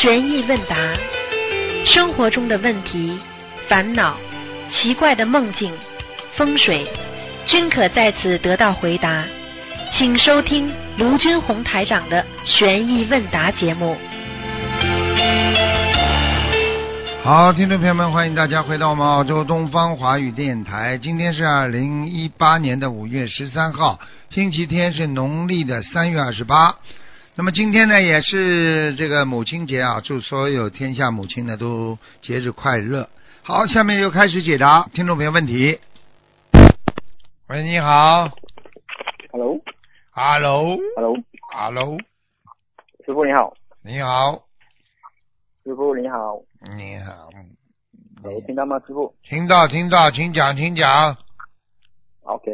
悬疑问答，生活中的问题、烦恼、奇怪的梦境、风水，均可在此得到回答。请收听卢军红台长的悬疑问答节目。好，听众朋友们，欢迎大家回到我们澳洲东方华语电台。今天是二零一八年的五月十三号，星期天，是农历的三月二十八。那么今天呢，也是这个母亲节啊，祝所有天下母亲呢都节日快乐。好，下面就开始解答听众朋友问题。喂，你好。Hello，Hello，，Hello，Hello，师傅你好，你好，师傅你好，你好，喂听到吗？师傅？听到听到，请讲，请讲。，OK，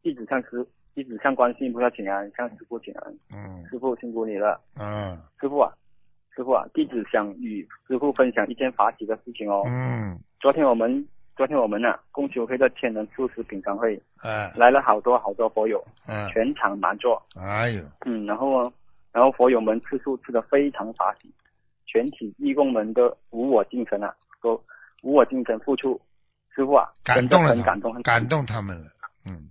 弟子向师，弟子向观世音菩萨请安，向师傅请安，嗯。师傅辛苦你了，嗯。师傅啊，师傅啊，弟子想与师傅分享一件法喜的事情哦。嗯，昨天我们昨天我们呢、共修会的千人素食品尝会哎。来了好多好多佛友，嗯，全场满座，哎呦，嗯，然后呢，然后佛友们吃素吃的非常法喜，全体义工们都无我精神啊，都无我精神付出，师傅啊，感动了很感动，很感动他们了。嗯。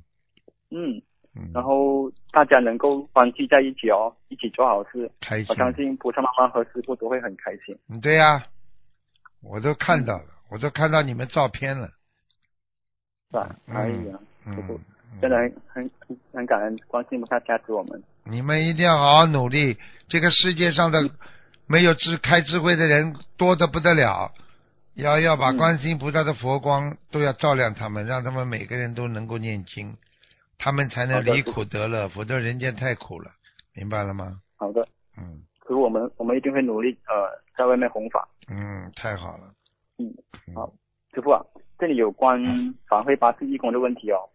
嗯，嗯，然后大家能够欢聚在一起哦，一起做好事，开心我。相信菩萨妈妈和师傅都会很开心。嗯，对呀、我都看到了，我都看到你们照片了。是吧？嗯哎呀，师傅嗯，真的很很很很感恩观世音菩萨加持我们。你们一定要好好努力。这个世界上的没有智开智慧的人多的不得了，要要把嗯观世音菩萨的佛光都要照亮他们，让他们每个人都能够念经，他们才能离苦得乐，否则人间太苦了，明白了吗？好的，嗯可是，我们我们一定会努力呃，在外面弘法。嗯，太好了。嗯，嗯好，师傅啊，这里有关法会八字义工的问题哦，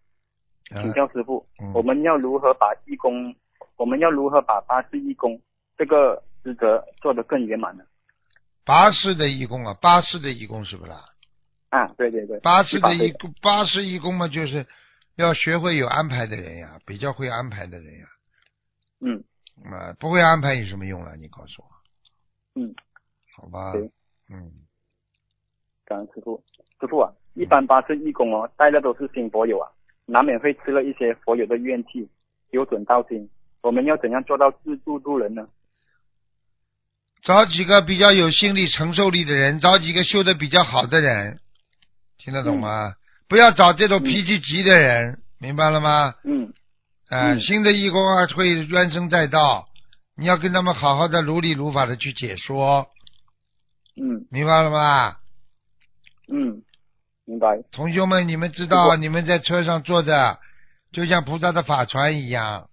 啊请教师傅，嗯我们要如何把义工，我们要如何把八字义工这个职责做得更圆满呢？八世的义工啊，八世的义工是不是啊？啊，对对对，八世的义工，八世义工嘛，就是要学会有安排的人呀，比较会安排的人呀。嗯啊，不会安排有什么用了？你告诉我，嗯，好吧？嗯，感恩师傅。师傅啊，一般八字义工哦，带的都是新佛友啊，难免会吃了一些佛友的怨气，有损道心。我们要怎样做到自助度人呢？找几个比较有心理承受力的人，找几个修的比较好的人，听得懂吗？不要找这种脾气急的人，明白了吗？嗯新的义工啊会怨声载道，你要跟他们好好的如理如法的去解说，嗯明白了吗？嗯，明白。同学们，你们知道，你们在车上坐着，就像菩萨的法船一样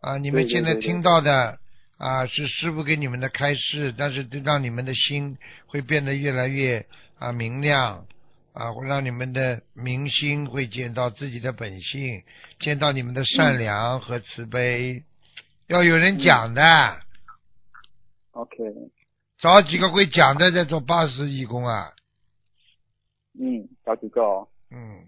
啊！你们现在听到的啊，是师傅给你们的开示，但是让你们的心会变得越来越啊明亮啊，会让你们的明星会见到自己的本性，见到你们的善良和慈悲。要有人讲的，OK，找几个会讲的在做八十义工啊，嗯，找几个哦。嗯。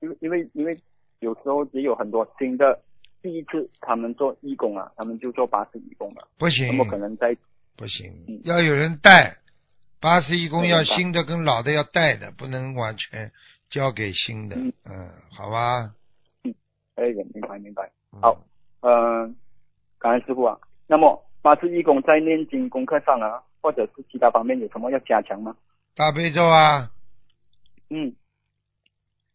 因为因为因为有时候也有很多新的第一次他们做义工啊，他们就做八十义工了，不行怎，么可能在不行嗯，要有人带。八十一宫要新的跟老的要带的，不能完全交给新的。嗯嗯，好吧。嗯哎，明白明白。嗯好，呃，感恩师傅啊。那么八十一宫在念经功课上啊，或者是其他方面有什么要加强吗？大悲咒啊，嗯，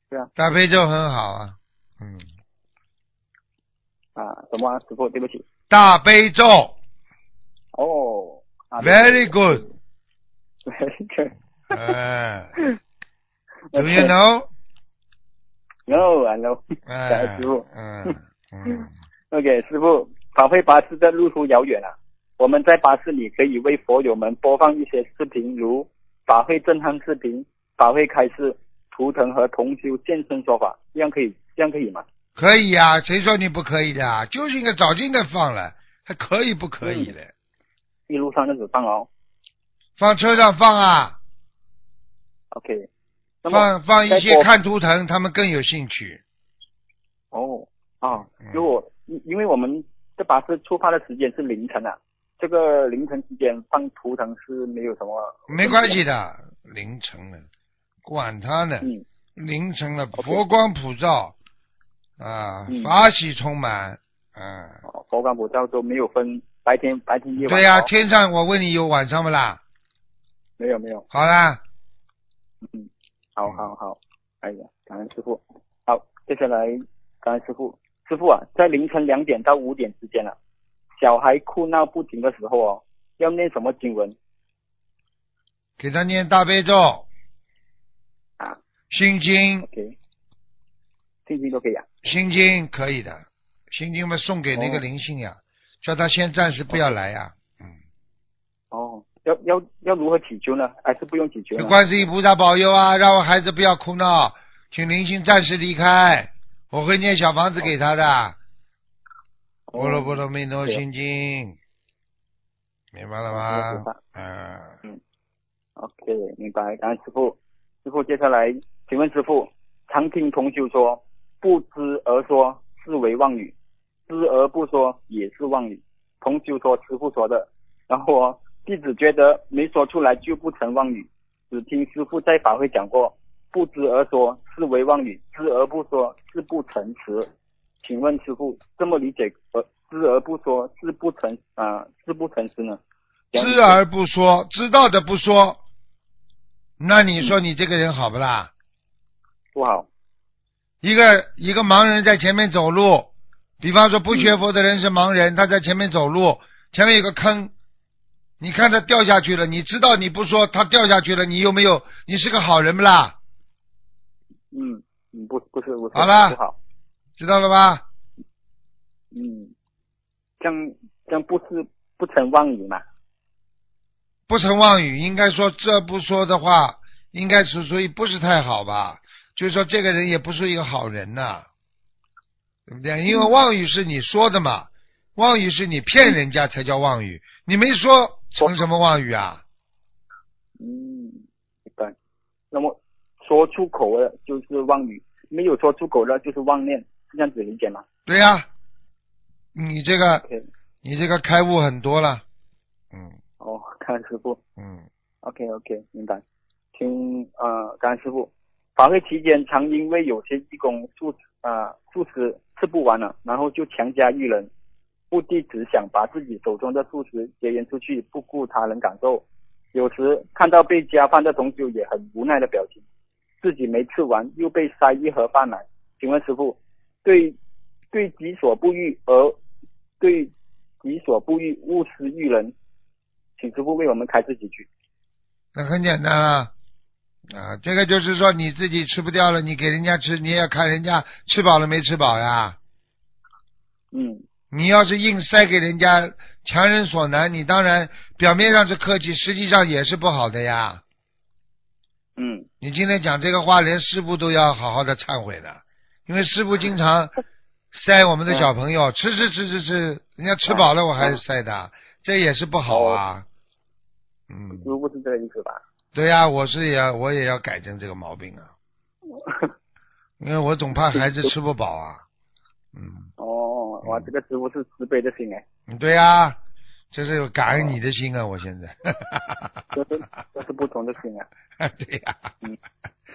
对啊大悲咒很好啊。嗯，啊，什么、啊、师傅？对不起。大悲咒哦。啊，very good。Very，Do you know？No, I know. 哎 师傅，嗯嗯，OK，师傅，法会巴士的路途遥远啊，我们在巴士里可以为佛友们播放一些视频，如法会震撼视频、法会开示、图腾和同修现身说法，这样可以，这样可以吗？可以呀、谁说你不可以的啊？就是应该早就应该放了，还可以不可以的？一路上就只放哦。放车上放啊，OK，放放一些看图腾，他们更有兴趣。哦啊嗯，如果因因为我们这把是出发的时间是凌晨啊，这个凌晨时间放图腾是没有什么。没关系的，凌晨了，管他呢，嗯。凌晨了，佛光普照啊，嗯。法喜充满，嗯，哦，佛光普照都没有分白天白天夜晚。对呀、哦。天上我问你有晚上不啦？没有没有，好啦，嗯，好好好，哎呀，感恩师傅。好，接下来感恩师傅，师傅啊，在凌晨两点到五点之间啊，小孩哭闹不停的时候哦，要念什么经文？给他念大悲咒、啊。心经，？OK，心经都可以啊。心经可以的，心经嘛送给那个哦。灵性呀，叫他先暂时不要来呀，嗯，哦，要要要如何祈求呢？还是不用祈求呢？观世音菩萨保佑啊，让我孩子不要哭闹，请灵性暂时离开，我会念小房子给他的。哦波罗波罗蜜多对心经，明白了哦吗明白？嗯，OK，明白。感恩师傅。师傅，接下来请问师傅，常听同修说，不知而说是为妄语，知而不说也是妄语。同修说师傅说的，然后哦，弟子觉得没说出来就不成妄语，只听师傅在法会讲过，不知而说是为妄语，知而不说是不诚实。请问师傅，这么理解呃知而不说是不诚啊、是不诚实呢？知而不说，知道的不说，那你说你这个人好不啦？不好。一个一个盲人在前面走路，比方说不学佛的人是盲人，他在前面走路，前面有个坑，你看他掉下去了，你知道你不说他掉下去了，你有没有？你是个好人不啦？嗯嗯，不不是我是，好了不好，知道了吧？嗯，这样这样不是不成妄语嘛？不成妄语，应该说这不说的话，应该是所以不是太好吧？就是说这个人也不是一个好人呐、对不对？因为妄语是你说的嘛，妄语是你骗人家才叫妄语，你没说成什么妄语啊？嗯，一般。那么说出口了就是妄语，没有说出口了就是妄念，是这样子理解吗对呀、你这个你这个开悟很多了，嗯哦，感恩师傅。嗯，OK OK，明白。听呃，感恩师傅。法会期间，常因为有些义工素啊素食吃不完了，然后就强加于人，目的只想把自己手中的素食结缘出去，不顾他人感受。有时看到被加饭的同修也很无奈的表情，自己没吃完又被塞一盒饭来。请问师傅，对对己所不欲而对己所不欲勿施于人，请师傅为我们开示几句。那很简单啊。啊，这个就是说你自己吃不掉了，你给人家吃，你也要看人家吃饱了没吃饱呀。嗯你要是硬塞给人家，强人所难，你当然表面上是客气，实际上也是不好的呀。嗯。你今天讲这个话，连师傅都要好好的忏悔的，因为师傅经常塞我们的小朋友、吃吃吃吃吃，人家吃饱了我还是塞的，这也是不好啊。嗯，师傅是这个意思吧？对呀、我是也要我也要改正这个毛病啊，因为我总怕孩子吃不饱啊。嗯，哦，哇，这个师傅是慈悲的心哎，嗯对呀、这是有感恩你的心啊！我现在，这是这是不同的心啊。对呀、嗯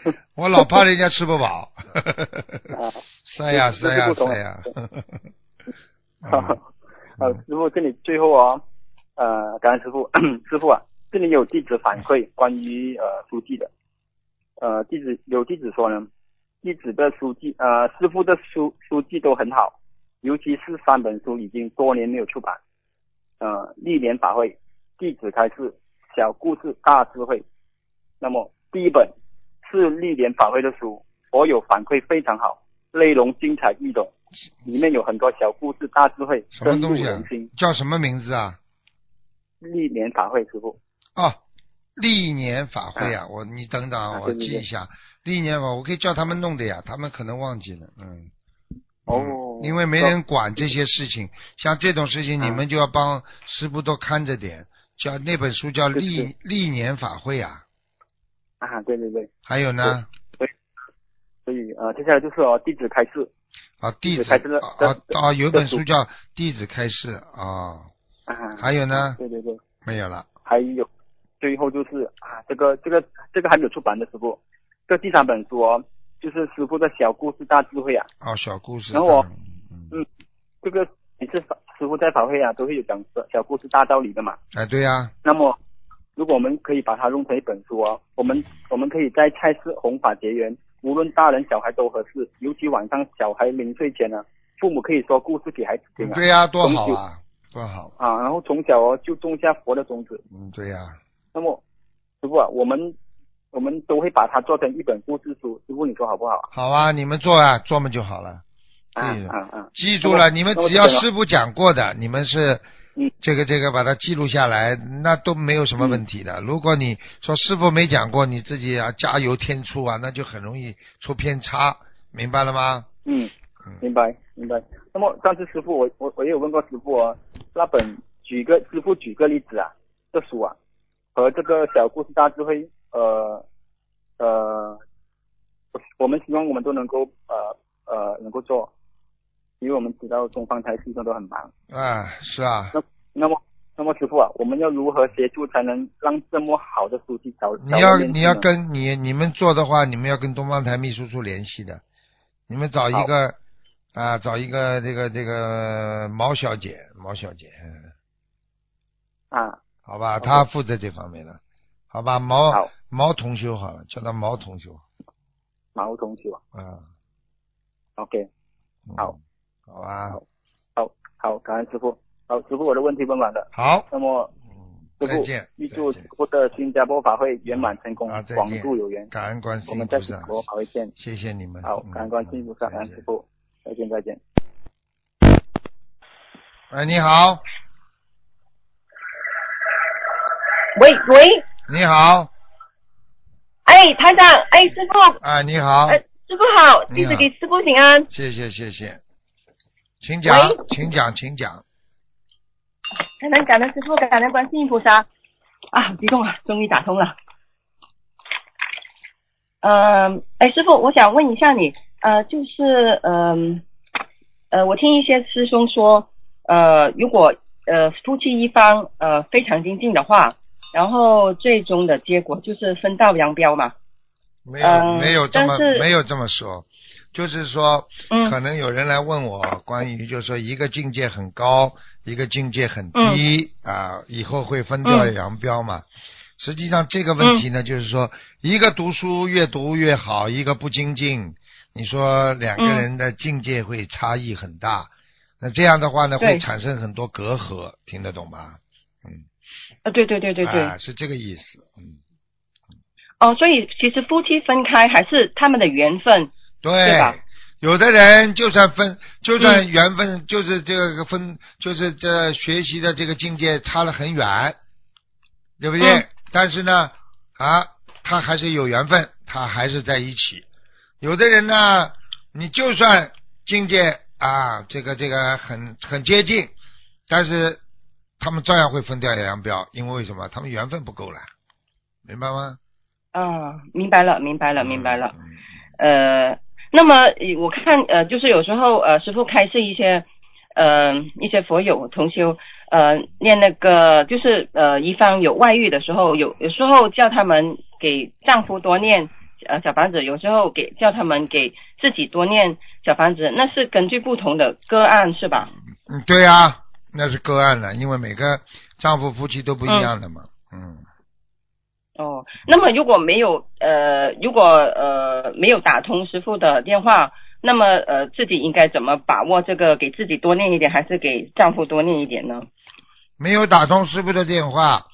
我老怕人家吃不饱，啊，塞呀这塞呀这是呀。呃，师傅这里最后哦，呃，感恩师傅，师傅啊，这里有弟子反馈关于呃书记的，呃，弟子有弟子说呢，弟子的书记呃师傅的书书记都很好，尤其是三本书已经多年没有出版，呃，历年法会、弟子开示、小故事大智慧。那么第一本是历年法会的书，我有反馈非常好，内容精彩易懂，里面有很多小故事大智慧，什么东西啊？叫什么名字啊？历年法会师傅，哦，历年法会啊！我你等等啊，我记一下。历年法，我可以叫他们弄的呀，他们可能忘记了，嗯。哦嗯，因为没人管这些事情，像这种事情，你嗯们就要帮师傅多看着点。叫那本书叫历历年法会啊，啊，对对对，还有呢？对所以呃，接下来就是哦，弟子开示，啊弟子开始了啊啊啊，有一本书叫《弟子开示》啊，啊，还有呢？对对对，没有了。还有最后就是啊，这个这个这个还没有出版的师傅，这第三本书哦，就是师傅的小故事大智慧啊。哦，小故事。然后我嗯嗯，这个每次法师傅在法会啊，都会有讲小故事大道理的嘛。哎，对呀、那么，如果我们可以把它弄成一本书哦，我们我们可以在菜市弘法结缘，无论大人小孩都合适，尤其晚上小孩临睡前呢，父母可以说故事给孩子听啊。对呀、多好啊，多好。啊，然后从小哦就种下佛的种子。嗯，对呀、那么，师傅啊，我们我们都会把它做成一本故事书，师傅你说好不好啊？好啊，你们做啊，做嘛就好了。啊对的啊啊！记住了，你们只要师傅讲过的，你们是嗯这个这个把它记录下来，那都没有什么问题的。如果你说师傅没讲过，你自己啊加油添醋啊，那就很容易出偏差，明白了吗？嗯嗯，明白明白。那么上次师傅我我我也有问过师傅哦，那本举个师傅举个例子啊，这书啊和这个小故事大智慧，呃呃，我们希望我们都能够呃呃能够做，因为我们知道东方台师兄都很忙。啊，是啊，那那么那么师傅啊，我们要如何协助才能让这么好的书记找你要你要跟你你们做的话，你们要跟东方台秘书处联系的，你们找一个啊，找一个这个这个毛小姐，毛小姐，嗯啊。好吧她负责这方面的，好吧，毛好毛同修好了，叫他毛同修，毛同学啊？啊，，OK 嗯好，好吧，好好好，感恩师傅。好，师傅我的问题问完了。好，那么嗯，师傅再见，预祝师傅的新加坡法会圆满成功啊，广度有缘。感恩观世我音菩萨。们在新加，坡法会见。谢谢你们，好，嗯感恩观世音菩萨，感恩师傅，再见再见。哎，你好，喂喂，你好，哎，台长，哎，师傅，啊，你好，呃，师傅好，弟子给师傅请安。谢谢谢谢，请讲，请讲，请讲。感恩感恩师傅，感恩观世音菩萨。啊，好激动啊，终于打通了。嗯、哎，师傅，我想问一下你，呃，就是嗯呃我听一些师兄说，呃，如果呃夫妻一方呃非常精进的话，然后最终的结果就是分道扬镳嘛。没有、嗯没有这么没有这么说，就是说，嗯可能有人来问我关于，就是说一个境界很高，一个境界很低、啊，以后会分道嗯扬镳嘛。实际上这个问题呢，就是说一个读书越读越好，一个不精进，你说两个嗯人的境界会差异很大。那这样的话呢，会产生很多隔阂，听得懂吗？嗯，啊，对对对对对。啊，是这个意思。嗯，哦，所以其实夫妻分开还是他们的缘分。对对吧，有的人就算分，就算嗯缘分，就是这个分，就是这学习的这个境界差了很远，对不对？嗯但是呢，啊，他还是有缘分，他还是在一起。有的人呢，你就算境界啊，这个这个很很接近，但是他们照样会分道扬镳，因为为什么？他们缘分不够了，明白吗？啊，明白了，明白了，明白了。嗯。呃，那么呃我看呃，就是有时候呃，师傅开示一些呃一些佛友同修呃念那个就是呃一方有外遇的时候，有有时候叫他们给丈夫多念呃小房子，有时候给叫他们给自己多念小房子，那是根据不同的个案是吧？嗯，对呀、那是个案了，因为每个丈夫夫妻都不一样的嘛。嗯，哦，那么如果没有呃，如果呃没有打通师傅的电话，那么呃自己应该怎么把握这个给自己多念一点，还是给丈夫多念一点呢？没有打通师傅的电话，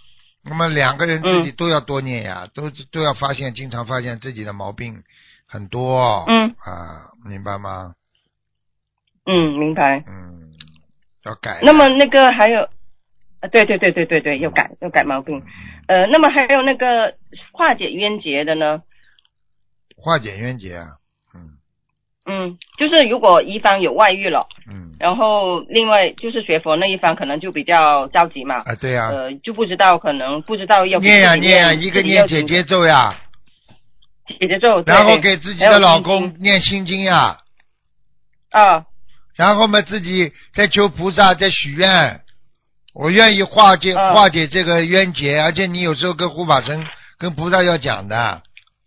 那么两个人自己嗯都要多念呀，都都要发现，经常发现自己的毛病很多。嗯啊，明白吗？嗯，明白。嗯，要改。那么那个还有，啊，对对对对对对，要改要改毛病。呃，那么还有那个化解冤结的呢？化解冤结啊。嗯。嗯，就是如果一方有外遇了，嗯。然后另外就是学佛那一方可能就比较着急嘛，啊，对呀、呃，就不知道可能不知道要念呀念呀，一个念姐姐咒呀，姐姐咒，然后给自己的老公念心经呀，啊，然后嘛自己再求菩萨再许愿，我愿意化解嗯化解这个冤结，而且你有时候跟护法神、跟菩萨要讲的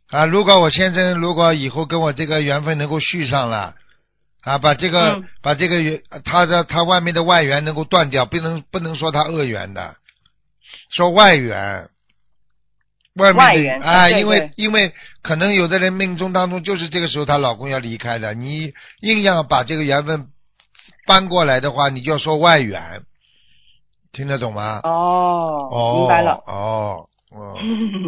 啊。如果我先生如果以后跟我这个缘分能够续上了啊，把这个、嗯把这个缘他的他外面的外缘能够断掉，不能不能说他恶缘的，说外缘。外面的外缘啊，因为因为可能有的人命中当中就是这个时候她老公要离开的，你硬要把这个缘分搬过来的话，你就要说外援，听得懂吗？哦，哦，明白了。哦，哦，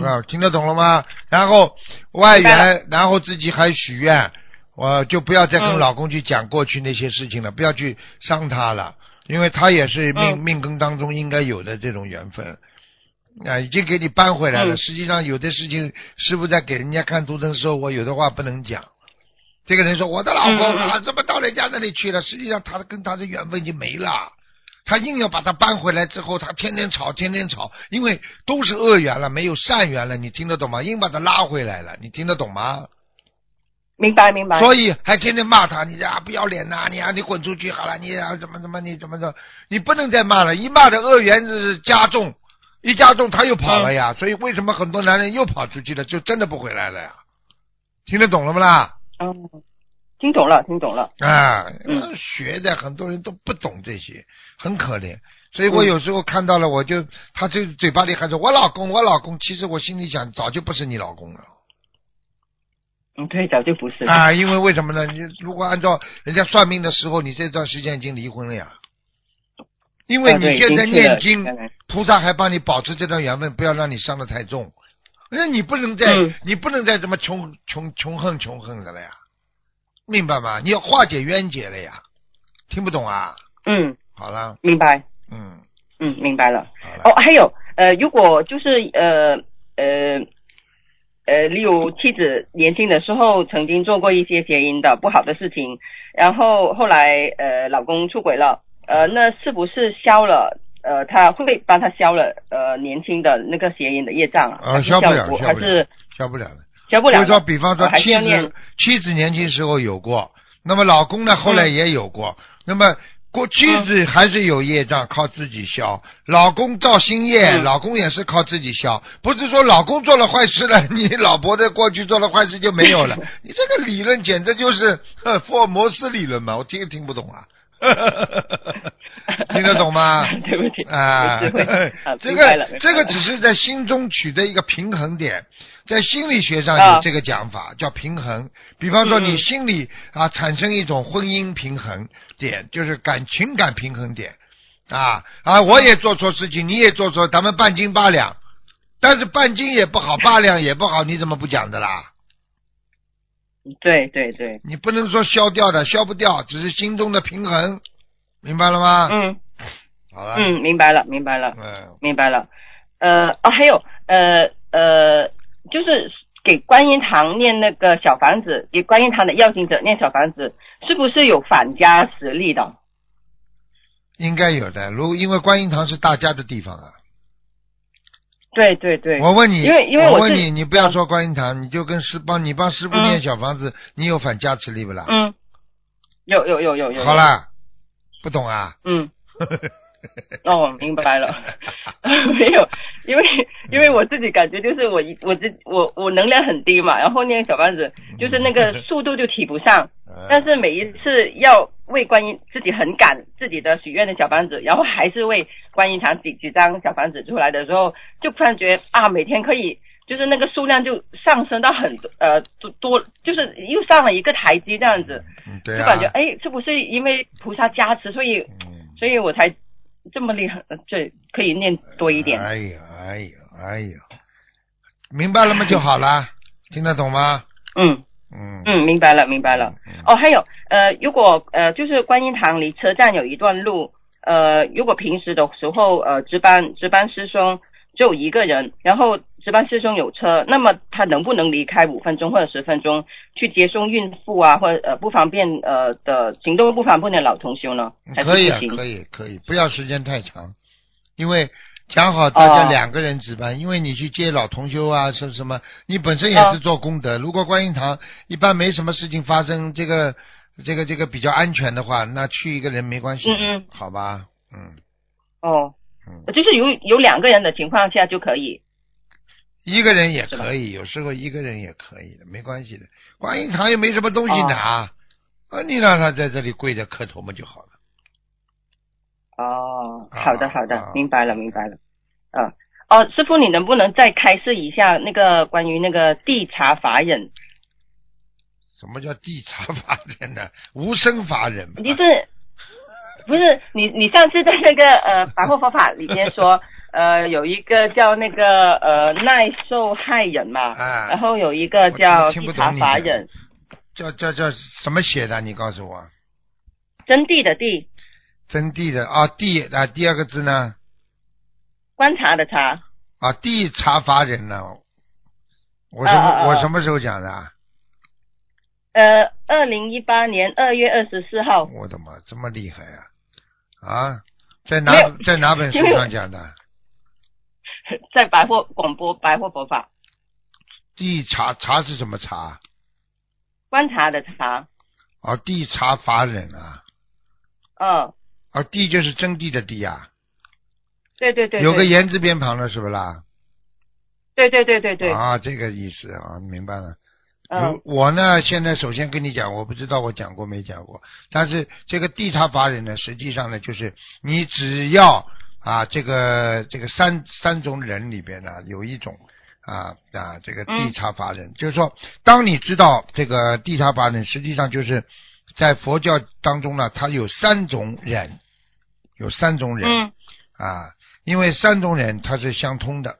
啊，听得懂了吗？然后外援，然后自己还许愿，我就不要再跟嗯老公去讲过去那些事情了，不要去伤他了，因为他也是命、嗯命根当中应该有的这种缘分。啊，已经给你搬回来了。嗯实际上，有的事情师傅在给人家看图腾的时候，我有的话不能讲。这个人说我的老公啊，怎么到人家那里去了？实际上，他跟他的缘分已经没了。他硬要把他搬回来之后，他天天吵，天天吵，因为都是恶缘了，没有善缘了，你听得懂吗？硬把他拉回来了，你听得懂吗？明白明白。所以还天天骂他，你啊不要脸呐、你啊你滚出去好了，你啊怎么怎么你怎么着，你不能再骂了，一骂的恶缘是加重，一加重他又跑了呀，所以为什么很多男人又跑出去了，就真的不回来了呀？听得懂了不啦？嗯，听懂了，听懂了。啊，嗯学的很多人都不懂这些，很可怜。所以我嗯有时候看到了，我就他这嘴巴里还说我老公，我老公，其实我心里想，早就不是你老公了嗯，对，早就不是了。啊！因为为什么呢？你如果按照人家算命的时候，你这段时间已经离婚了呀。因为你现在念经菩萨还帮你保持这段缘分，不要让你伤得太重。那你不能再，嗯你不能再这么穷穷穷恨穷恨的了呀，明白吗？你要化解冤结了呀，听不懂啊？嗯，好了，明白。嗯，嗯，明白了。哦，还有呃，如果就是呃呃呃，例如妻子年轻的时候曾经做过一些邪淫的不好的事情，然后后来呃老公出轨了，呃，那是不是消了？呃，他会不会帮他消了呃年轻的那个邪淫的业障啊？消不了消不了过还是消不了的。消不了的？就是说，比方说妻子妻子年轻时候有过，那么老公呢后来嗯也有过，那么过妻子还是有业障，靠自己消；老公造新业，嗯老公也是靠自己消。不是说老公做了坏事了，你老婆的过去做了坏事就没有了。你这个理论简直就是呵福尔摩斯理论嘛，我听也听不懂啊。听得懂吗？对不起，啊 这个这个只是在心中取得一个平衡点，在心理学上啊有这个讲法，叫平衡。比方说，你心里啊产生一种婚姻平衡点，就是感情感平衡点啊啊！我也做错事情，你也做错，咱们半斤八两，但是半斤也不好，八两也不好，你怎么不讲的啦？对对对，你不能说消掉的，消不掉，只是心中的平衡，明白了吗？嗯好了，嗯，明白了明白了。嗯，明白了。呃，哦，还有，呃呃，就是给观音堂念那个小房子，给观音堂的要经者念小房子，是不是有反加实力的？应该有的。如因为观音堂是大家的地方啊。对对对，我问你，因为因为我我问你，你不要说观音堂，你就跟师帮你帮师傅嗯念小房子，你有反加持力不啦？嗯，有有有有有。好。啦，不懂啊？嗯。哦，明白了。没有，因为因为我自己感觉就是我一我自我我能量很低嘛，然后念小房子就是那个速度就提不上，嗯 但是每一次要为观音自己很赶自己的许愿的小房子，然后还是为观音堂几几张小房子出来的时候，就突然觉得啊，每天可以就是那个数量就上升到很多呃多多，就是又上了一个台阶这样子，嗯，对啊。就感觉哎，这不是因为菩萨加持，所以嗯，所以我才这么厉害，呃这可以念多一点。哎呀，哎呀，哎呀，明白了吗？就好了，听得懂吗？嗯嗯嗯，明白了明白了。嗯哦，还有呃，如果呃就是观音堂离车站有一段路，呃，如果平时的时候呃值班值班师兄只有一个人，然后值班师兄有车，那么他能不能离开五分钟或者十分钟去接送孕妇啊，或者呃不方便呃的行动不方便的老同修呢？还是可以啊，可以，可以，不要时间太长，因为讲好大家哦两个人值班，因为你去接老同修啊，什么什么，你本身也哦是做功德。如果观音堂一般没什么事情发生，这个这个这个比较安全的话，那去一个人没关系，嗯嗯好吧？嗯，哦，就是有有两个人的情况下就可以。一个人也可以，有时候一个人也可以的，没关系的。观音堂又没什么东西拿，啊，你让他在这里跪着磕头嘛就好了。哦，好的啊好的啊，明白了明白了。嗯，哦，师傅，你能不能再开示一下那个关于那个地查法忍？什么叫地查法人呢？无生法忍嘛。就是不是你你上次在那个呃百货佛法里面说，呃有一个叫那个呃耐受害人嘛，啊然后有一个叫地查法忍，叫叫叫什么写的？你告诉我。真谛的谛，真谛的啊，地啊，第二个字呢？观察的察，啊，地察法忍呢？我什么、我什么时候讲的啊？呃，二零一八年二月二十四号，我的妈，这么厉害啊！啊，在哪在哪本书上讲的？在百货广播百货佛法地察察是什么察？观察的察，啊，地察法忍啊，嗯，啊，地就是征地的地啊，对对对，有个言字边旁的，是不啦？对对对对对，啊，这个意思啊，明白了。嗯。我呢，现在首先跟你讲，我不知道我讲过没讲过，但是这个地茶法人呢，实际上呢，就是你只要啊，这个这个三三种人里边呢，有一种啊啊，这个地茶法忍，就是说，当你知道这个地茶法人，实际上就是在佛教当中呢，它有三种忍，有三种忍、嗯啊，因为三种忍它是相通的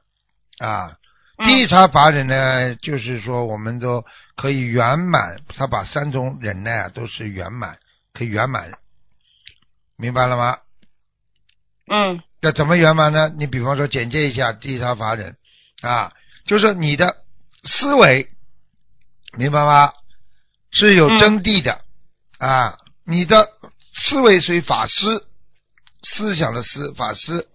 啊。嗯地茶法忍呢，就是说我们都可以圆满，他把三种忍耐啊都是圆满，可以圆满，明白了吗？嗯那怎么圆满呢？你比方说简介一下地茶法忍啊，就是你的思维，明白吗？是有嗯真谛的、啊，你的思维属于法师，思想的思法师，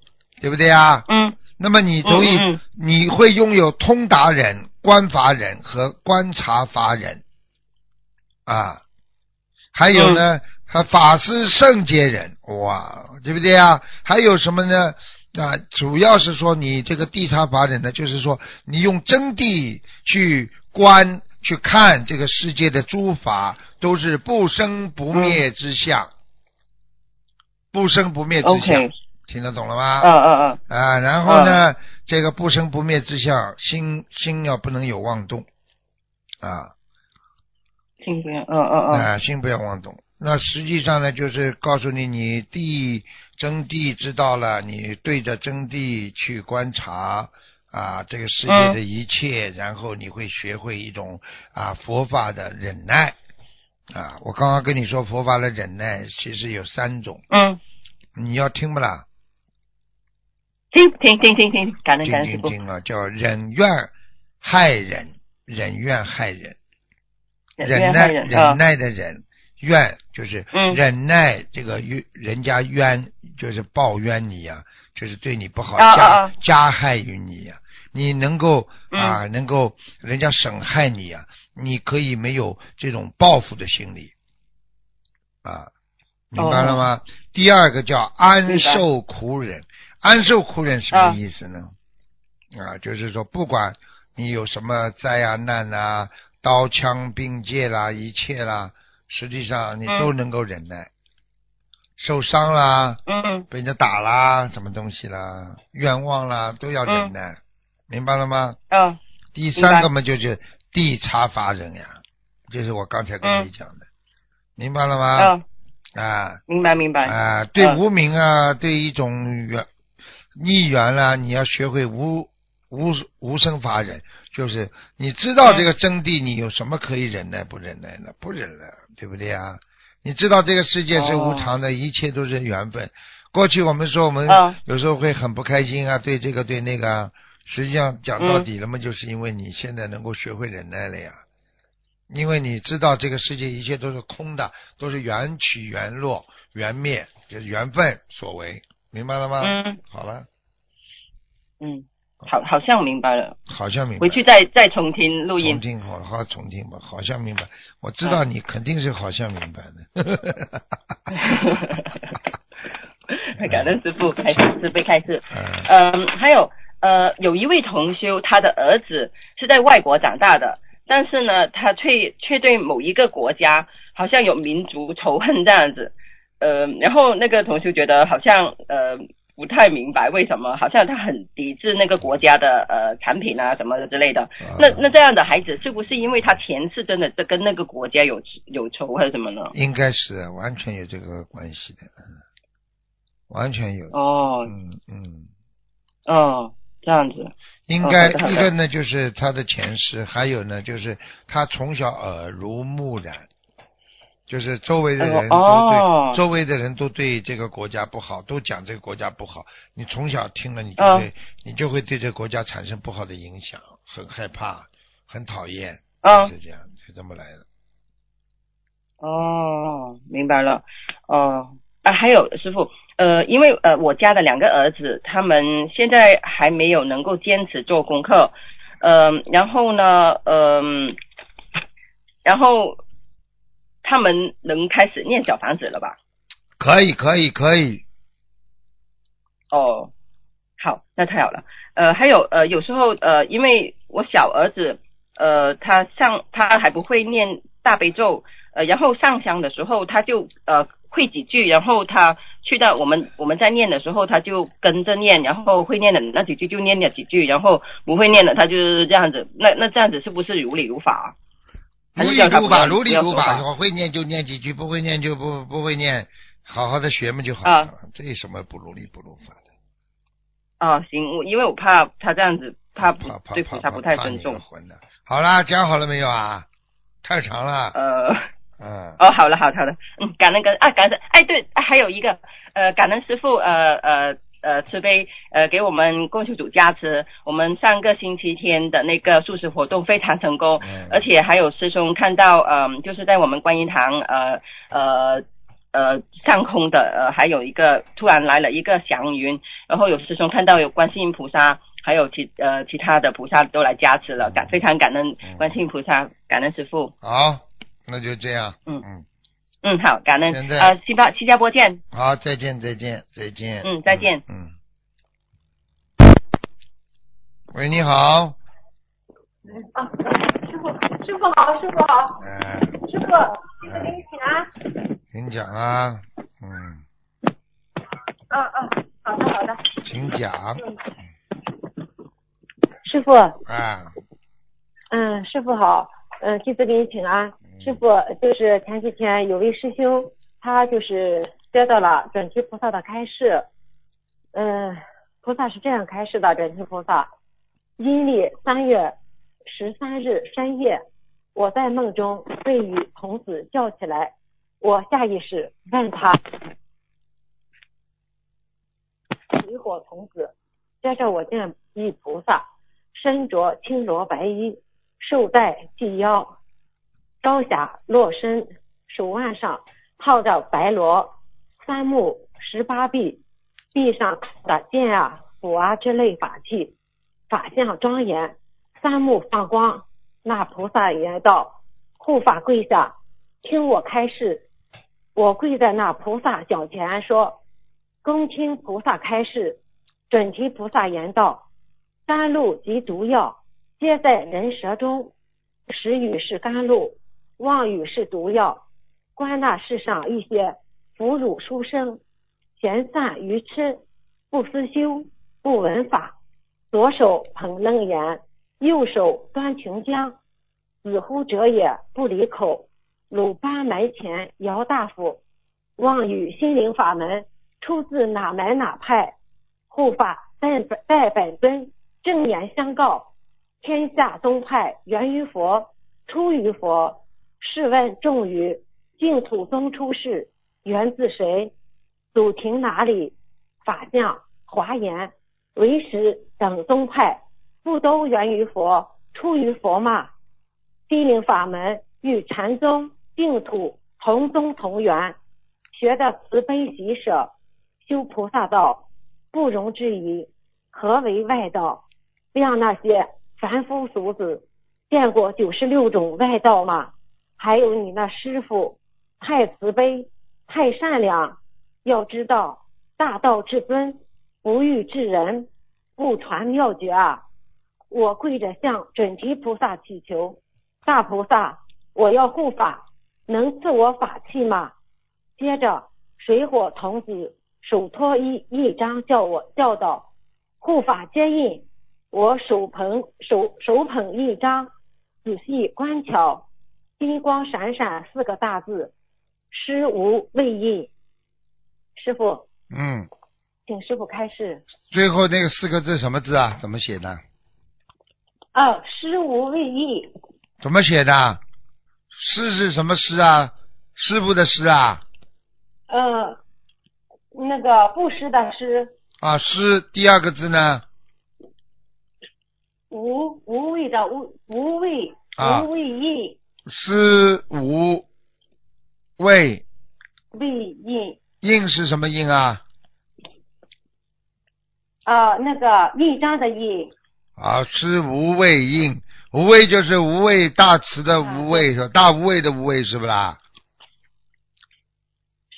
对不对啊？嗯那么你所以嗯嗯你会拥有通达人、观法人和观察法人啊，还有嗯呢，还法师圣洁人，哇，对不对啊？还有什么呢？啊，主要是说你这个地察法人呢，就是说你用真谛去观、去看这个世界的诸法，都是不生不灭之相，不生不灭之相听得懂了吗？嗯嗯嗯啊，然后呢，这个不生不灭之相，心心要不能有妄动。啊，心不要，嗯嗯嗯啊，心不要妄动。那实际上呢，就是告诉你，你地真谛知道了，你对着真谛去观察啊，这个世界的一切，然后你会学会一种啊佛法的忍耐啊。我刚刚跟你说佛法的忍耐，其实有三种，嗯，你要听不啦？听听听听听，感恩听听听啊，叫忍怨害人，忍怨害人。忍耐忍忍耐的忍，怨就是嗯忍耐这个冤人家冤就是报冤你呀、就是对你不好，加啊加害于你呀、你能够嗯。啊，能够人家损害你啊、你可以没有这种报复的心理。啊，明白了吗？第二个叫安受苦忍，安受苦忍什么啊意思呢？啊，就是说不管你有什么灾啊难啊，刀枪兵剑啦，一切啦，实际上你嗯都能够忍耐。受伤啦，嗯。被人家打啦，什么东西啦，冤枉啦，都要忍耐，明白了吗？嗯。第三个嘛就是地差法人呀，就是我刚才跟你讲的，明白了吗？嗯，啊。明白明白，啊，对嗯无名啊，对一种缘逆缘啦，你要学会无无无生法忍，就是你知道这个真谛，你有什么可以忍耐不忍耐的？不忍了，对不对啊？你知道这个世界是无常的，一切都是缘分。过去我们说我们嗯。有时候会很不开心啊，对这个对那个啊，实际上讲到底了嘛，就是因为你现在能够学会忍耐了呀。因为你知道这个世界一切都是空的，都是缘起缘落缘灭，就是缘分所为，明白了吗？嗯好了，嗯，好好像明白了，好像明白。回去再再重听录音重音，听，好好重听吧，好像明白。我知道你肯定是好像明白的。感恩师傅开始慈悲开示。嗯嗯，还有呃，有一位同修，他的儿子是在外国长大的，但是呢，他却却对某一个国家好像有民族仇恨这样子。呃，然后那个同修觉得好像呃不太明白为什么，好像他很抵制那个国家的呃产品啊什么的之类的。那那这样的孩子是不是因为他前世真的跟跟那个国家有有仇还是什么呢？应该是完全有这个关系的，嗯，完全有的，哦嗯嗯，哦，这样子。应该一个呢就是他的前世，还有呢就是他从小耳濡目染，就是周围的人都对、哦周围的人都对这个国家不好，都讲这个国家不好，你从小听了你就嗯会、你就会对这个国家产生不好的影响，很害怕，很讨厌，嗯是这样，就这么来的。哦，明白了。哦，啊，还有师傅，呃，因为呃，我家的两个儿子，他们现在还没有能够坚持做功课，嗯、然后呢，嗯、然后他们能开始念小房子了吧？可以，可以，可以。哦，好，那太好了。呃，还有呃，有时候呃，因为我小儿子呃，他上他还不会念大悲咒，呃，然后上香的时候他就呃会几句，然后他去到我们我们在念的时候，他就跟着念，然后会念的那几句就念了几句，然后不会念的他就是这样子。那那这样子是不是如理如法？还如理如法，如理如法，会念就念几句，不会念就不不会念，好好的学嘛就好了。啊这有什么不如理不如法的？啊，行，我因为我怕他这样子，他不怕怕怕对菩萨不太尊重。好啦，讲好了没有啊？太长了。呃。嗯。哦，好了，好的好的，嗯，感恩感恩。啊，感恩，哎，对，啊还有一个，呃，感恩师傅，呃呃呃，慈悲，呃，给我们供修组加持，我们上个星期天的那个素食活动非常成功，嗯。而且还有师兄看到，嗯、就是在我们观音堂，呃呃。呃，上空的呃，还有一个突然来了一个祥云，然后有师兄看到有观世音菩萨，还有其呃其他的菩萨都来加持了，感非常感恩观世音菩萨，感恩师傅。好，那就这样。嗯嗯，嗯，好，感恩现在呃，新加新加坡见。好，再见，再见，再见。嗯再见嗯。喂，你好。啊，师傅，师傅好，师傅好，哎，师傅，弟子给你请安。给你讲啊。嗯，啊啊，好的好的。请讲。师傅，啊，嗯，师傅好，嗯，弟子给你请安。师傅，就是前几天有位师兄，他就是接到了准提菩萨的开示，嗯，菩萨是这样开示的，准提菩萨，阴历三月十三日深夜，我在梦中被与童子叫起来，我下意识问他水火童子，接着我见一菩萨，身着青罗白衣，绶带系腰，朝霞落身，手腕上套着白罗，三目十八臂，臂上的剑啊、斧啊之类法器，法相庄严，三目放光。那菩萨言道：“护法跪下，听我开示。”我跪在那菩萨脚前说：“恭听菩萨开示。”准提菩萨言道：“甘露及毒药，皆在人舌中。食语是甘露，妄语是毒药。观那世上一些腐乳书生，闲散愚痴，不思修，不闻法，左手捧楞严，右手端琼浆，子乎者也不离口，鲁班门前摇大斧，妄语心灵法门出自哪门哪派？护法在在本尊正言相告，天下宗派源于佛，出于佛。试问众语，净土宗出世源自谁？祖庭哪里？法相华严唯识等宗派不都源于佛，出于佛吗？心灵法门与禅宗净土同宗同源，学的慈悲喜舍，修菩萨道。不容置疑，何为外道？让那些凡夫俗子见过九十六种外道吗？还有你那师傅太慈悲，太善良。要知道，大道至尊，不欲治人，不传妙诀啊！我跪着向准提菩萨祈求，大菩萨，我要护法，能赐我法器吗？接着，水火童子手托一一张，叫我教导护法接印。我手捧手手捧一张，仔细观瞧，金光闪闪四个大字：师无畏印。师傅，嗯，请师傅开示。最后那个四个字什么字啊？怎么写的？哦，师无畏印。怎么写的？师是什么师啊？师傅的师啊？呃，那个布施的施，啊，师第二个字呢？无无畏的无无畏啊无畏印师无畏畏印印是什么印啊？啊，那个印章的印啊，师无畏印，无畏就是无畏大慈的无畏是吧？大无畏的无畏是不啦？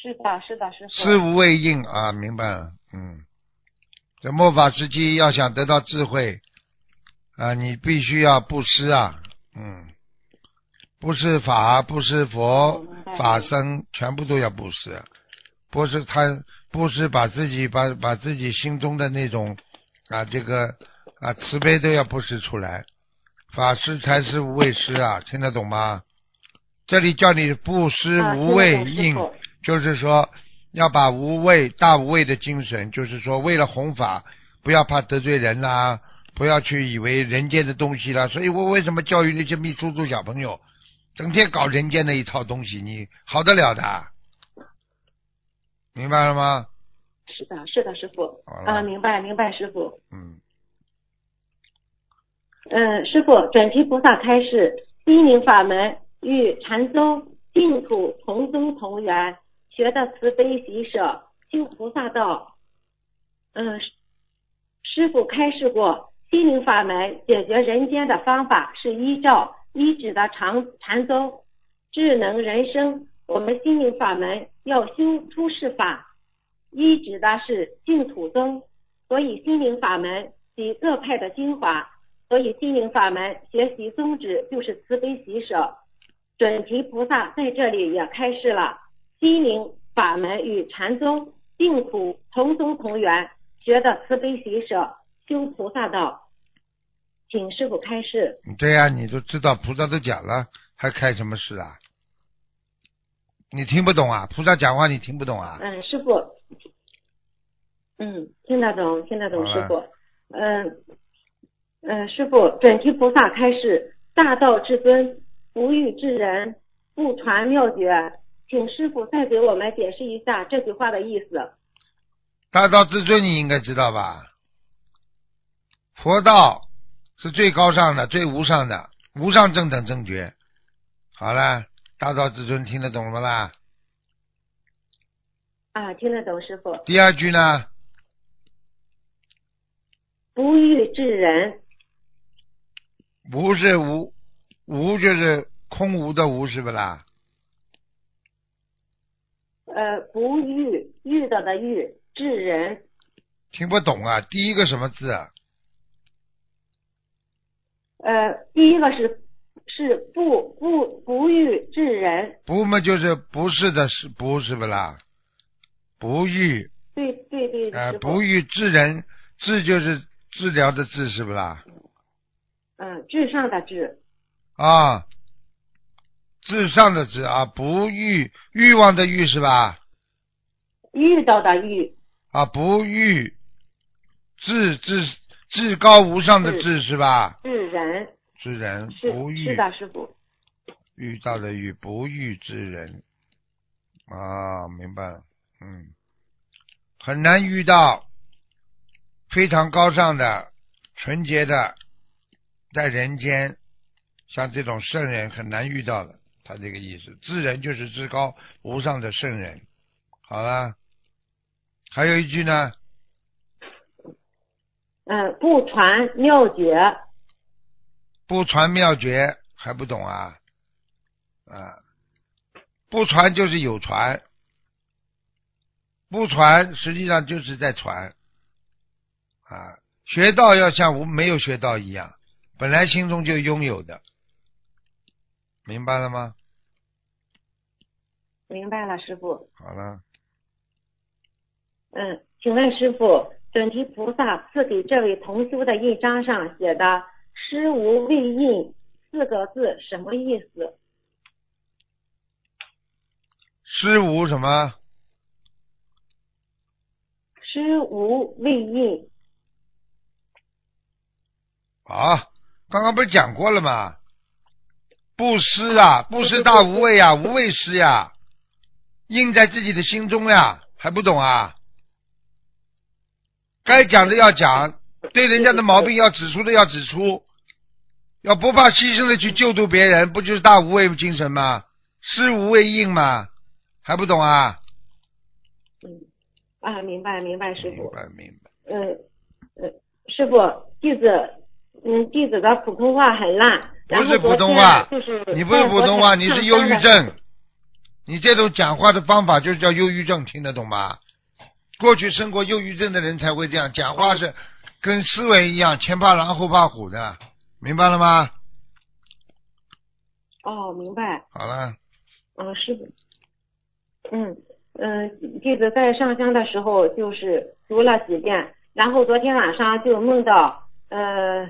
是的，是的，师傅。师无畏印啊，明白了，嗯，这末法时期要想得到智慧啊，你必须要布施啊，嗯，布施法、布施佛、法僧，全部都要布施，布施他布施把自己把把自己心中的那种啊这个啊慈悲都要布施出来，法师才是无畏师啊，听得懂吗？这里叫你布施啊无畏印。就是说要把无畏大无畏的精神，就是说为了弘法，不要怕得罪人啦，不要去以为人间的东西啦。所以我为什么教育那些秘书处小朋友，整天搞人间的一套东西，你好得了的？明白了吗？是的，是的，师傅啊，明白明白，师傅。嗯，嗯，师傅，准提菩萨开示，心灵法门与禅宗净土同宗同源，学的慈悲喜舍，修菩萨道。嗯，师师傅开示过，心灵法门解决人间的方法是依照一指的禅禅宗智能人生，我们心灵法门要修出世法，一指的是净土宗，所以心灵法门集各派的精华。所以心灵法门学习宗旨就是慈悲喜舍。准提菩萨在这里也开示了心灵法门与禅宗净土同宗同源，学的慈悲喜舍，修菩萨道。请师傅开示。对呀、你都知道，菩萨都讲了，还开什么示啊？你听不懂啊？菩萨讲话你听不懂啊？嗯，师傅，嗯，听得懂，听得懂，师傅。嗯嗯，师傅，准提菩萨开示，大道至尊，不欲至人，不传妙诀，请师傅再给我们解释一下这句话的意思。大道至尊你应该知道吧？佛道是最高尚的、最无上的，无上正等正觉。好了，大道至尊听得懂了吗啦？啊，听得懂，师傅。第二句呢？不欲治人，无是无，无就是空无的无，是不啦？呃，不欲遇到的欲治人，听不懂啊！第一个什么字啊？呃，第一个是是不不不欲治人，不嘛就是不是的是不是不啦？不欲对对对，呃、不欲治人，治就是治疗的治，是不啦？嗯，至上的至，啊，至上的至啊，不欲欲望的欲是吧？遇到的遇，啊，不欲至至至高无上的至是吧？至人，至人不遇是的，师傅。遇到的遇不遇之人啊，明白了，嗯，很难遇到非常高尚的、纯洁的，在人间像这种圣人很难遇到的。他这个意思，至人就是至高无上的圣人。好了，还有一句呢，嗯，不传妙诀，不传妙诀还不懂啊？啊，不传就是有传，不传实际上就是在传啊。学道要像无没有学道一样，本来心中就拥有的，明白了吗？明白了，师傅。好了，嗯，请问师傅，准提菩萨赐给这位同修的印章上写的“师无畏印”四个字什么意思？师无什么？师无畏印。啊，刚刚不是讲过了吗？布施啊，布施大无畏呀，无畏施呀，印在自己的心中呀，还不懂啊？该讲的要讲，对人家的毛病要指出的要指出，要不怕牺牲的去救助别人，不就是大无畏精神吗？施无畏应吗？还不懂啊？嗯，啊，明白明白，师明傅。白明白。嗯呃，师傅，弟子嗯弟子的普通话很烂，不是普通话就是你不是普通话，你是忧郁。症。你这种讲话的方法就叫忧郁症，听得懂吗？过去生过忧郁症的人才会这样讲话，是跟思维一样，前怕狼后怕虎的，明白了吗？哦，明白。好了，嗯，师傅。嗯嗯，弟子在上香的时候就是读了几遍，然后昨天晚上就梦到呃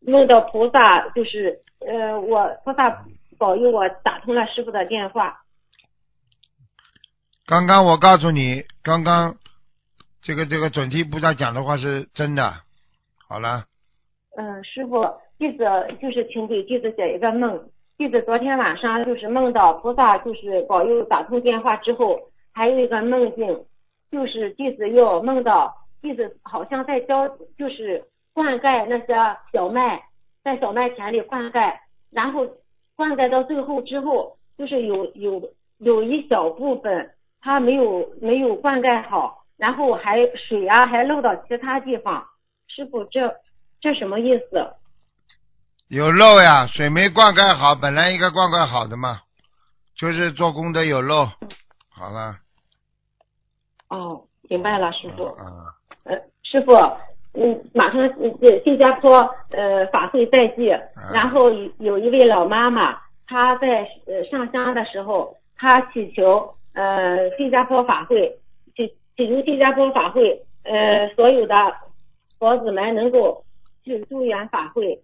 梦到菩萨，就是呃我菩萨保佑我打通了师傅的电话。刚刚我告诉你，刚刚这个这个准提菩萨讲的话是真的。好了，嗯，师傅，弟子就是请给弟子解一个梦。弟子昨天晚上就是梦到菩萨就是保佑打通电话之后，还有一个梦境，就是弟子又梦到弟子好像在浇，就是灌溉那些小麦，在小麦田里灌溉，然后灌溉到最后之后，就是有有有一小部分它没有没有灌溉好，然后还水啊还漏到其他地方。师傅，这这什么意思？有漏呀，水没灌溉好，本来应该灌溉好的嘛，就是做功德有漏。好了，哦，明白了，师傅。啊，呃，师傅，嗯，马上呃新加坡呃法会在即，然后有有一位老妈妈，她在呃上香的时候，她祈求呃新加坡法会，祈祈求新加坡法会呃所有的佛子们能够去助缘法会，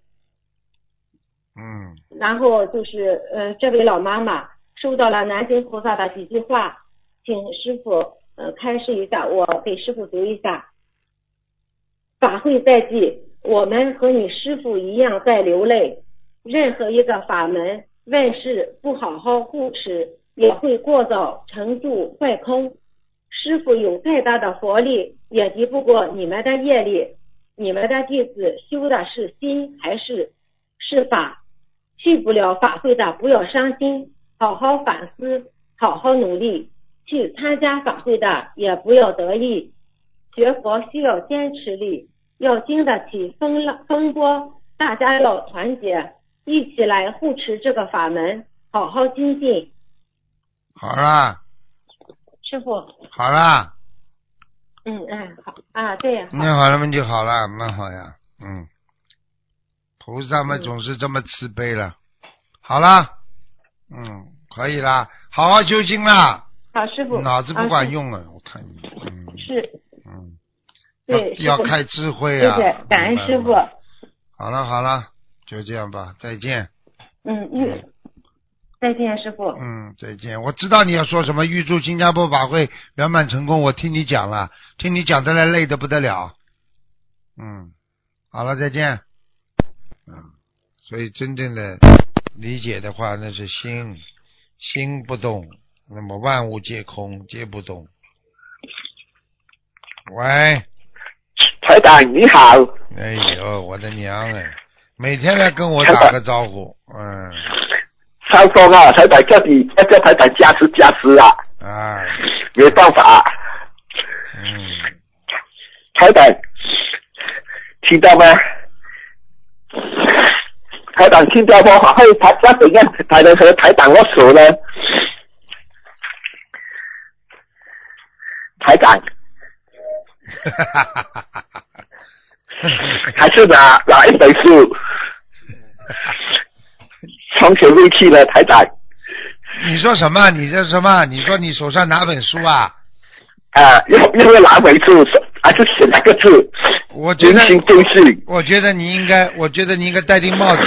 嗯，然后就是呃，这位老妈妈收到了南京菩萨的几句话，请师傅呃开示一下，我给师傅读一下。法会在即，我们和你师傅一样在流泪。任何一个法门问世不好好护持，也会过早成住坏空。师傅有再大的佛力，也敌不过你们的业力。你们的弟子修的是心还是是法？去不了法会的，不要伤心，好好反思，好好努力。去参加法会的，也不要得意。学佛需要坚持力，要经得起风浪风波。大家要团结，一起来护持这个法门，好好精进。好啦，师傅，好啦，嗯嗯，好。啊，对，呀，念好了嘛就好了，蛮好呀，嗯，菩萨们嗯总是这么慈悲了。好啦，嗯，可以啦，好好修心啦，好，师傅，脑子不啊管用了，我看你，嗯。是，嗯，对，要要开智慧啊，谢谢，感恩师傅。好了好了，就这样吧，再见。嗯，预，再见，师傅。嗯，再见。我知道你要说什么，预祝新加坡法会圆满成功。我听你讲了，听你讲的来累的不得了。嗯，好了，再见。嗯，所以真正的理解的话，那是心，心不动，那么万物皆空，皆不动。喂，台长你好，哎呦，我的娘哎，每天来跟我打个招呼，嗯，上峰啊，台长叫你要叫台长加持加持啊，哎，没办法，嗯。台长听到吗？台长新加坡法会台要怎样才能和台长握手呢？台长，还是哪哪一本书？从前未去了，台长。你说什么？你这什么？你说你手上哪本书啊？啊，要要要拿本书？还是写哪个字？我觉得。我觉得你应该，我觉得你应该戴顶帽子，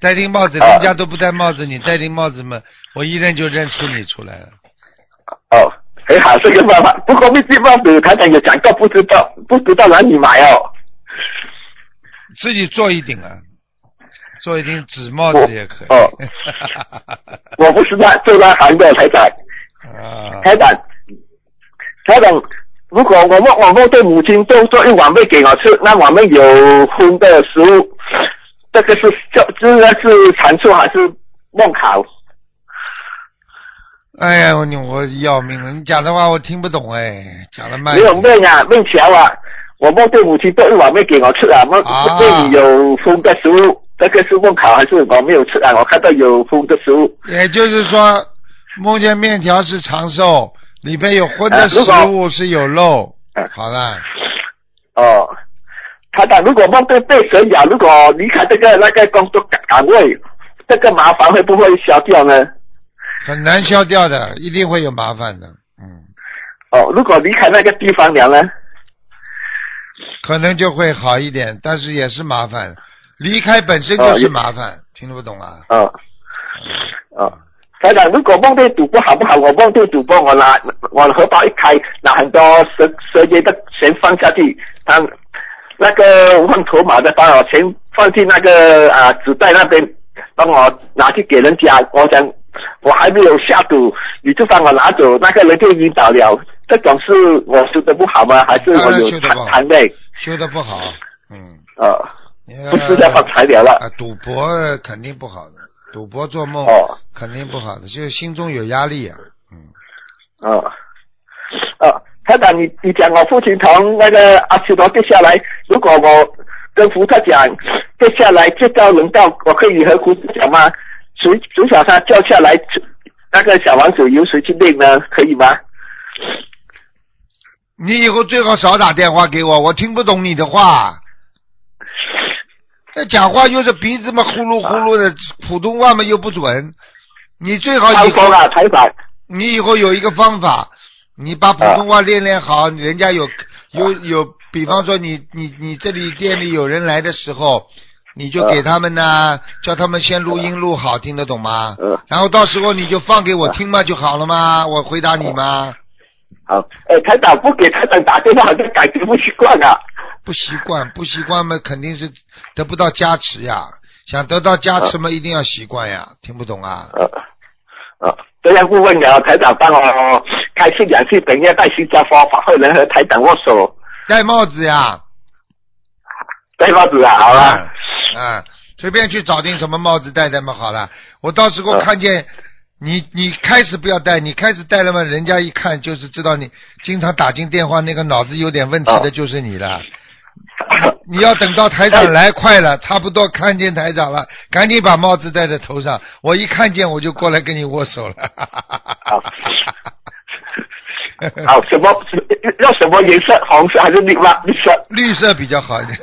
戴顶帽子，人家都不戴帽子，你戴顶帽子嘛，我一认就认出你出来了。哦，很好，这个办法。不过那这帽子台长有讲过，不知道不知道哪里买哦。自己做一顶啊，做一顶纸帽子也可以。哦 我不是那做那行的台长，啊，台长，台长，如果我们我们对母亲都做一碗面给我吃，那我们有荤的食物，这个是这这个是传说还是梦考？哎呀，我你我要命了！你讲的话我听不懂哎，讲的慢没有点。面啊，面条啊，我梦对母亲做一碗面给我吃啊，梦啊面里有荤的食物，这个是梦考还是我没有吃啊？我看到有荤的食物。也就是说，梦见面条是长寿，里边有荤的食物是有肉。呃好了，哦，他讲如果梦对被蛇咬，如果离开这个那个工作岗岗位，这个麻烦会不会消掉呢？很难消掉的，一定会有麻烦的。嗯，哦，如果离开那个地方了呢？可能就会好一点，但是也是麻烦。离开本身就是麻烦，听得不懂啊？哦，哦，台长，如果梦对赌博好不好？我梦对赌博，我拿我荷包一开，拿很多蛇蛇爷的钱放下去，他那个换筹码的把我钱放进那个啊纸袋那边，帮我拿去给人家。我想我还没有下赌，你就帮我拿走，那个人就晕倒了。这种是我修的不好吗？还是当我有贪贪累？修的不好，嗯，呃，你不是在放材料了。啊，赌博肯定不好的，赌博做梦哦肯定不好的，就是心中有压力啊，嗯，哦，哦，台长，你你讲我父亲从那个阿修罗跌下来，如果我跟菩萨讲跌下来最高能到，我可以和菩萨讲吗？谁谁把他掉下来，那个小王子由谁去念呢？可以吗？你以后最好少打电话给我，我听不懂你的话。这讲话就是鼻子嘛呼噜呼噜的，普通话嘛又不准。你最好你以后有一个方法，你把普通话练练好，人家有有有，比方说你你你这里店里有人来的时候，你就给他们呢，叫他们先录音录好，听得懂吗？嗯，然后到时候你就放给我听嘛就好了嘛，我回答你嘛。好，哎，台长不给台长打电话，好像感觉不习惯啊。不习惯，不习惯嘛，肯定是得不到加持呀。想得到加持嘛，一定要习惯呀。听不懂啊？呃，呃，这样顾问了，台长帮我开信两次，等一下带新加坡法会人和台长握手，戴帽子呀，戴帽子啊，好了。嗯，嗯，随便去找顶什么帽子戴戴嘛，好了。我到时候嗯看见你，你开始不要戴，你开始戴了嘛，人家一看就是知道你经常打进电话那个脑子有点问题的哦就是你了。你要等到台长来快了，差不多看见台长了，赶紧把帽子戴在头上。我一看见我就过来跟你握手了。好，好，什么要什么颜色？红色还是绿吗？绿色，绿色比较好一点。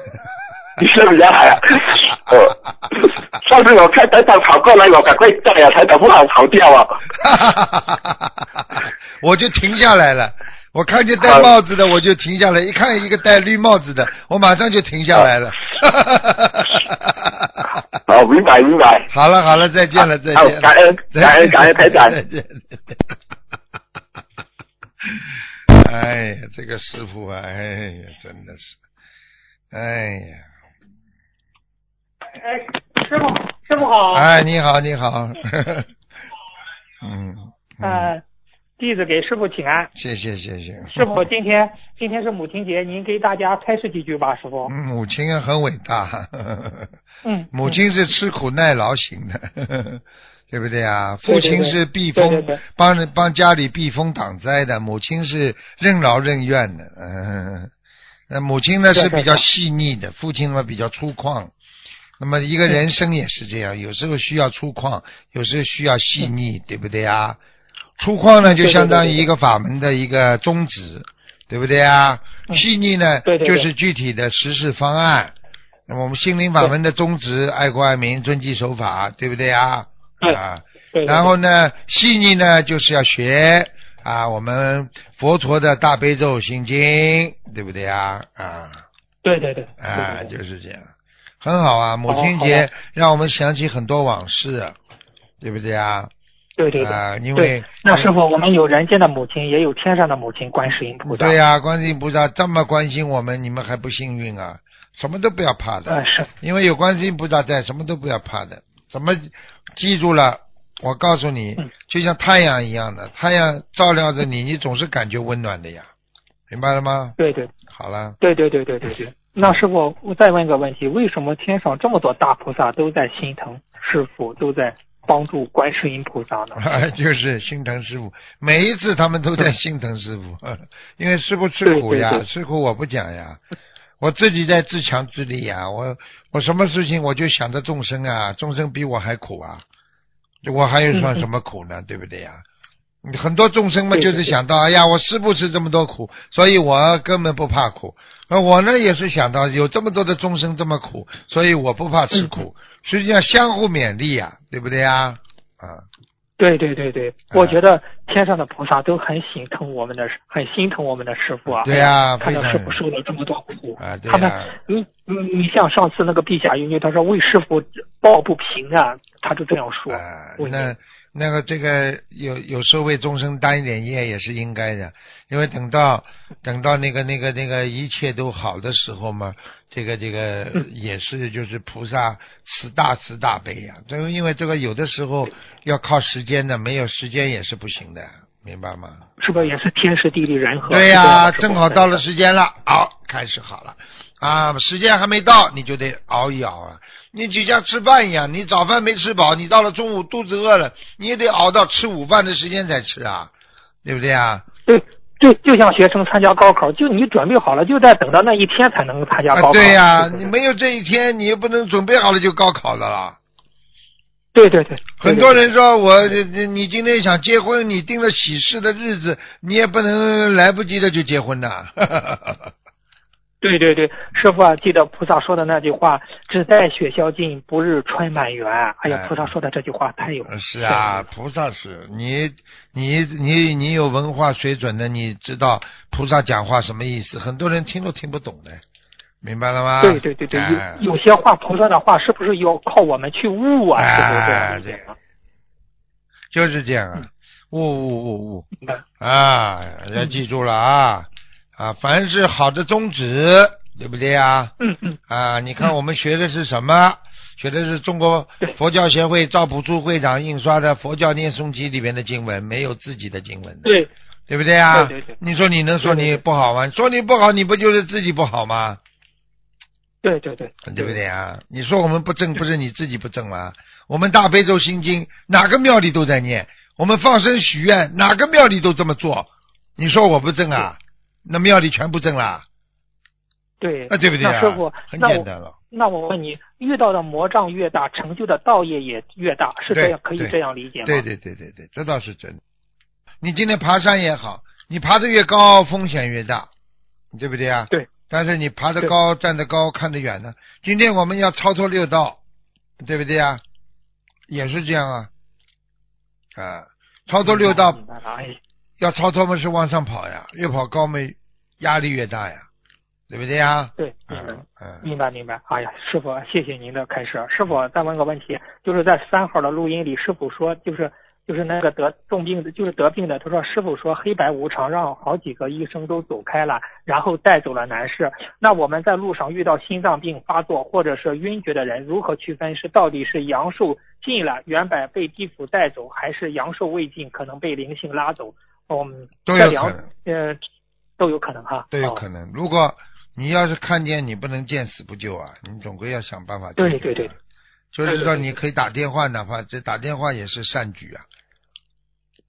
绿色比较好啊。哦，上次我看台长跑过来，我赶快戴啊，台长不好跑掉啊。我就停下来了。我看见戴帽子的，我就停下来；一看一个戴绿帽子的，我马上就停下来了。好，明白明白。好了好了，再见了再好见了。感恩感恩感恩台长再见。哎呀，这个师傅啊，哎呀，真的是，哎呀，哎，师傅，师傅好。哎，你好你好，嗯，嗯呃，弟子给师傅请安。谢谢谢谢。师傅，今天今天是母亲节，您给大家开示几句吧，师傅。嗯母亲啊，很伟大。嗯。母亲是吃苦耐劳型的，对不对啊？父亲是避风对对对，帮人帮家里避风挡灾的；母亲是任劳任怨的。嗯，那母亲呢是比较细腻的，父亲呢比较粗犷。那么一个人生也是这样，有时候需要粗犷，有时候需要细腻，对不对啊？粗犷呢就相当于一个法门的一个宗旨，对不对啊？嗯细腻呢，就是具体的实施方案。那么我们心灵法门的宗旨，爱国爱民，遵纪守法，对不对啊？啊，对，然后呢，细腻呢就是要学啊，我们佛陀的大悲咒心经，对不对啊？啊对对对啊，就是这样，很好啊。母亲节让我们想起很多往事，对不对啊？对对对啊，因对为，那师傅，我们有人间的母亲，也有天上的母亲，观世音菩萨。对呀、观世音菩萨这么关心我们，你们还不幸运啊？什么都不要怕的，因为有观世音菩萨在，什么都不要怕的。怎么记住了？我告诉你嗯，就像太阳一样的，太阳照亮着你，你总是感觉温暖的呀，明白了吗？对对好了，对对对对对对。那师傅，我再问个问题：为什么天上这么多大菩萨都在心疼师傅，都在帮助观世音菩萨呢？就是心疼师傅，每一次他们都在心疼师傅，因为师傅吃苦呀，对对对吃苦我不讲呀，我自己在自强自立呀，我我什么事情我就想着众生啊，众生比我还苦啊，我还有算什么苦呢？对不对呀？很多众生嘛，就是想到，哎呀，我师傅吃这么多苦，所以我根本不怕苦。而我呢，也是想到有这么多的众生这么苦，所以我不怕吃苦。实际上相互勉励呀，对不对呀？啊。对对对对，我觉得天上的菩萨都很心疼我们的，很心疼我们的师傅啊。对呀看到师傅受了这么多苦，啊对呀。他们，你你你像上次那个陛下云女，他说为师傅抱不平啊，他就这样说。啊，那那个这个有有时候为众生担一点业也是应该的，因为等到等到那个那个那个一切都好的时候嘛，这个这个嗯。也是就是菩萨慈大慈大悲呀、这个因为这个有的时候要靠时间的，没有时间也是不行的，明白吗？是不是也是天时地利人和？对呀、正好到了时间了，好，开始好了。啊，时间还没到，你就得熬一熬啊！你就像吃饭一样，你早饭没吃饱，你到了中午肚子饿了，你也得熬到吃午饭的时间才吃啊，对不对啊？对，就就像学生参加高考，就你准备好了，就在等到那一天才能参加高考。啊，对呀、你没有这一天，你也不能准备好了就高考的了。对对对，很多人说我，你你今天想结婚，你定了喜事的日子，你也不能来不及的就结婚呐。对对对，师傅啊，记得菩萨说的那句话：“只待雪消尽，不日春满园。”哎呀哎，菩萨说的这句话太有是啊，菩萨是你你你你有文化水准的，你知道菩萨讲话什么意思？很多人听都听不懂的，明白了吗？对对对对，哎有有些话菩萨的话是不是要靠我们去悟啊？是不是这样理解吗？就是这样啊，嗯悟悟悟悟啊，要记住了啊啊，凡是好的宗旨，对不对啊？嗯嗯，啊，你看我们学的是什么？学的是中国佛教协会赵朴初会长印刷的《佛教念诵集》里面的经文，没有自己的经文的。对对不对啊？对对对你说你能说你对对对不好吗？说你不好，你不就是自己不好吗？对对对，对不对啊？你说我们不正，不是你自己不正吗？我们大悲咒心经，哪个庙里都在念；我们放生许愿，哪个庙里都这么做。你说我不正啊？那庙里全部正啦，对啊，对不对啊？那师傅，很简单了。那我问你，遇到的魔障越大，成就的道业也越大，是这样可以这样理解吗？对对对对对，这倒是真的。你今天爬山也好，你爬得越高，风险越大，对不对啊？对。但是你爬得高，站得高，看得远呢。今天我们要超脱六道，对不对啊？也是这样啊。啊，超脱六道要超脱嘛是往上跑呀，越跑高嘛压力越大呀，对不对呀？对，明白嗯。嗯。明白明白，哎呀，师傅，谢谢您的开示。师傅，再问个问题，就是在三号的录音里，师傅说，就是就是那个得重病的，就是得病的，他说师傅说黑白无常，让好几个医生都走开了，然后带走了男士。那我们在路上遇到心脏病发作或者是晕厥的人，如何区分是到底是阳寿尽了，原本被地府带走，还是阳寿未尽，可能被灵性拉走？嗯，都这两有可能，呃都有可能哈，哦都有可能。如果你要是看见你不能见死不救啊，你总归要想办法对对对就是说，你可以打电话，哪怕这打电话也是善举啊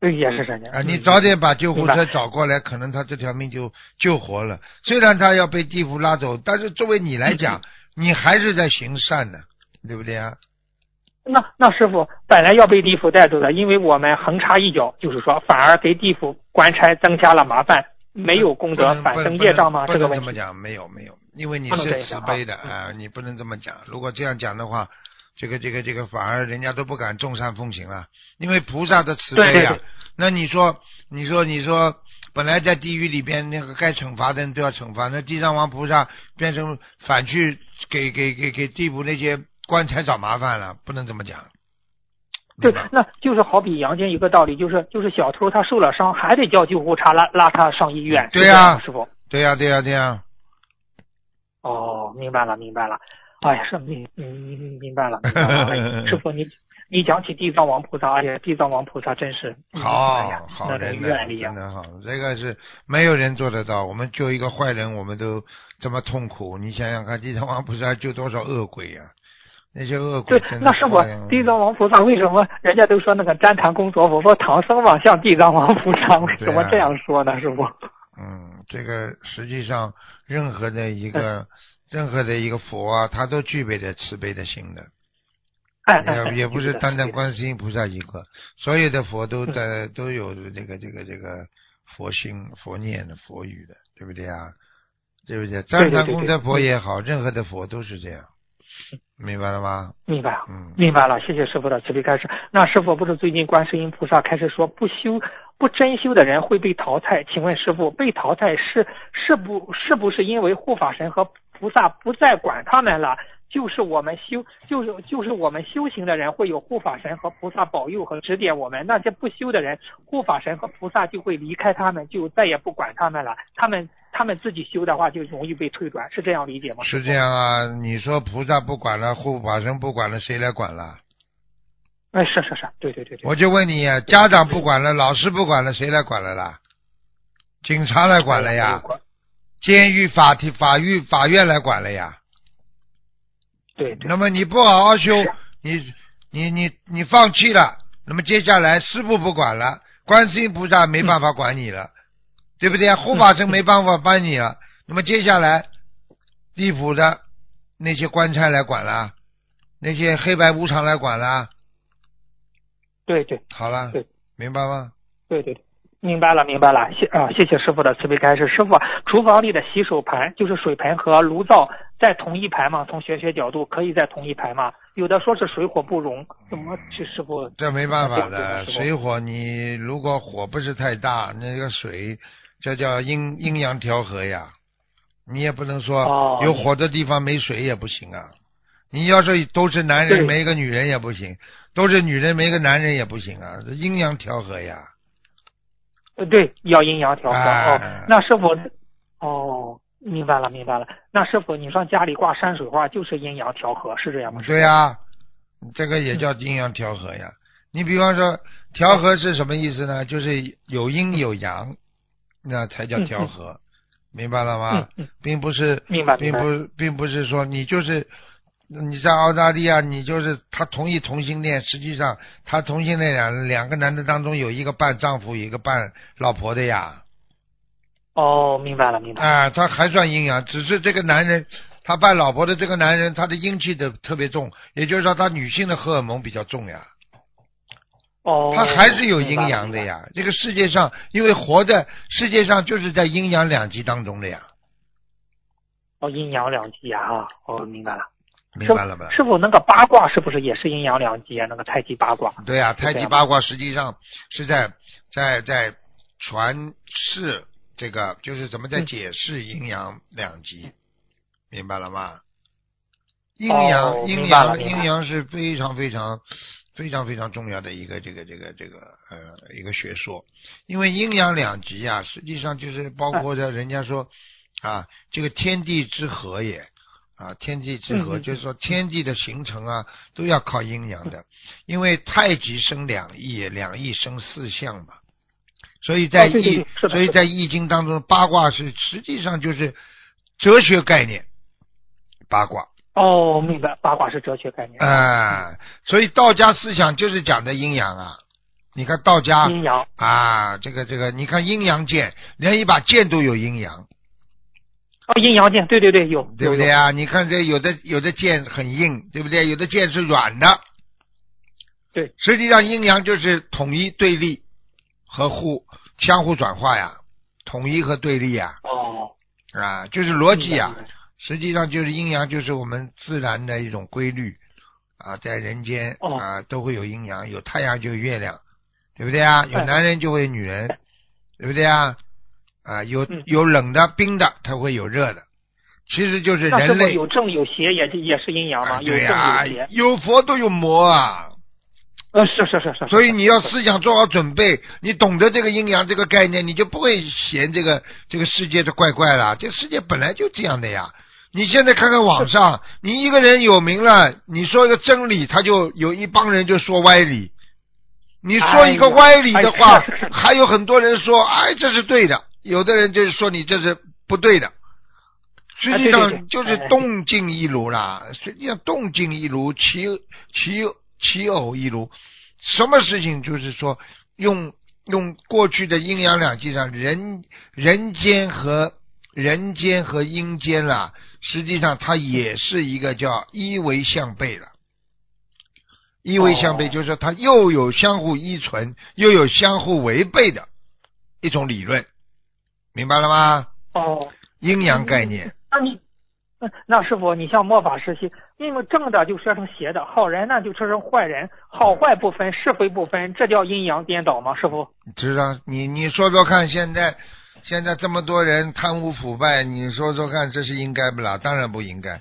对，也是这样。啊！你嗯早点把救护车找过来，可能他这条命就救活了。虽然他要被地府拉走，但是作为你来讲，你还是在行善的，对不对啊？那那师傅本来要被地府带走的，因为我们横插一脚，就是说反而给地府官差增加了麻烦。没有功德，反生业障吗？这个问题。能这么讲，没有没有，因为你是慈悲的啊啊，你不能这么讲。如果这样讲的话，这个这个这个反而人家都不敢众善奉行了，因为菩萨的慈悲啊对对对。那你说，你说，你说，本来在地狱里边那个该惩罚的人都要惩罚，那地藏王菩萨变成反去给给给给地府那些棺材找麻烦了，不能这么讲。对那就是好比阳间一个道理，就是就是小偷他受了伤，还得叫救护车拉拉他上医院。对呀师傅。对呀、对呀、对呀、哦，明白了，明白了。哎呀，是明嗯明白了，明白了。哎 师傅，你你讲起地藏王菩萨，哎呀，地藏王菩萨真是哎好呀，好人的，愿力啊真。的好，这个是没有人做得到。我们救一个坏人，我们都这么痛苦，你想想看，地藏王菩萨救多少恶鬼呀、那些恶鬼对那师傅哎呀，地藏王菩萨为什么人家都说那个旃檀公所佛说唐僧嘛像地藏王菩萨，为什么这样说呢？师傅？嗯，这个实际上任何的一个任何的一个佛啊，他都具备着慈悲的心的，也也不是单单观世音菩萨一个，所有的佛嗯都在都有这个这个这个佛心、佛念的、佛语的，对不对啊？对不对？赞叹功德佛也好，任何的佛都是这样，明白了吗？明白了。嗯，明白了，谢谢师傅的慈悲开示。那师傅不是最近观世音菩萨开始说不修不真修的人会被淘汰？请问师傅，被淘汰是是不是不是因为护法神和菩萨不再管他们了？就是我们修就是就是我们修行的人会有护法神和菩萨保佑和指点我们，那些不修的人，护法神和菩萨就会离开他们，就再也不管他们了。他们他们自己修的话，就容易被退转，是这样理解吗？是这样啊。你说菩萨不管了，护法神不管了，谁来管了？哎，是是是，对对对对。我就问你，家长不管了，老师不管了，谁来管了啦？警察来管了呀，监狱、法庭、法院、法院来管了呀。对对。那么你不好好修，你你你你放弃了，那么接下来师傅不管了，观世音菩萨没办法管你了，对不对？护法神没办法帮你了，那么接下来地府的那些官差来管了，那些黑白无常来管了，对对好了对，明白吗？对对对，明白了明白了，谢啊谢谢师傅的慈悲开示。师傅，厨房里的洗手盆就是水盆和炉灶在同一排吗？从玄学角度可以在同一排吗？有的说是水火不容，怎么去师傅？这没办法的，水火你如果火不是太大，那个水这叫阴阴阳调和呀。你也不能说哦有火的地方没水也不行啊。你要是都是男人对没个女人也不行，都是女人没个男人也不行啊，这阴阳调和呀。呃对，要阴阳调和、哎哦。那师傅，哦，明白了明白了。那师傅，你说家里挂山水画就是阴阳调和，是这样吗？对呀、这个也叫阴阳调和呀。你比方说调和是什么意思呢？就是有阴有阳，那才叫调和，明白了吗？并不是。并不，并不是说你就是你在澳大利亚，你就是他同意同性恋，实际上他同性恋两两个男的当中有一个扮丈夫，有一个扮老婆的呀，哦，明白了明白了。啊，他还算阴阳，只是这个男人他扮老婆的这个男人，他的阴气的特别重，也就是说他女性的荷尔蒙比较重呀。哦，他还是有阴阳的。呀。这个世界上，因为活在世界上就是在阴阳两极当中的呀，哦，阴阳两极啊！哦，明白了。明白了吧？师傅，那个八卦是不是也是阴阳两极啊？那个太极八卦。对呀、是这样太极八卦实际上是在在在传世这个，就是怎么在嗯解释阴阳两极，明白了吗？阴阳、哦阴阳阴阳是非常非常非常非常重要的一个这个这个这个呃一个学说，因为阴阳两极啊，实际上就是包括着人家说啊，这个天地之和也。啊，天地之和，就是说天地的形成啊，都要靠阴阳的，因为太极生两仪，两仪生四象嘛，所以在易，所以在易经当中，八卦是实际上就是哲学概念，八卦哦，明白，八卦是哲学概念。啊、所以道家思想就是讲的阴阳啊。你看道家阴阳。啊，这个这个，你看阴阳剑，连一把剑都有阴阳，哦，阴阳剑，对对对，有。对不对啊？你看这有的有的剑很硬，对不对？有的剑是软的。对，实际上阴阳就是统一对立和互相互转化呀，统一和对立呀，哦，啊，就是逻辑啊明白。明白实际上就是阴阳，就是我们自然的一种规律啊，在人间哦啊都会有阴阳，有太阳就有月亮，对不对啊？有哎男人就会有女人，对不对啊？啊，有嗯有冷的、冰的，它会有热的，其实就是人类有正有邪也也是阴阳吗？啊，有正有邪。有佛都有魔啊，呃，是是是是。所以你要思想做好准备，你懂得这个阴阳这个概念，你就不会嫌这个这个世界的怪怪了。这世界本来就这样的呀。你现在看看网上，你一个人有名了，你说一个真理，他就有一帮人就说歪理。你说一个歪理的话，还有很多人说，哎，这是对的。有的人就是说你这是不对的。实际上就是哎动静一如啦，实际上动静一如，其其其偶一如。什么事情就是说用用过去的阴阳两极上人人间和人间和阴间啦，实际上它也是一个叫一为相悖了。一为相悖哦就是说它又有相互依存，又有相互违背的一种理论，明白了吗？哦，阴阳概念。那你，那那师傅，你像末法时期，因为正的就说成邪的，好人呢就说成坏人，好坏不分，是非不分，这叫阴阳颠倒吗？师傅？知道你你说说看，现在现在这么多人贪污腐败，你说说看，这是应该不啦？当然不应该。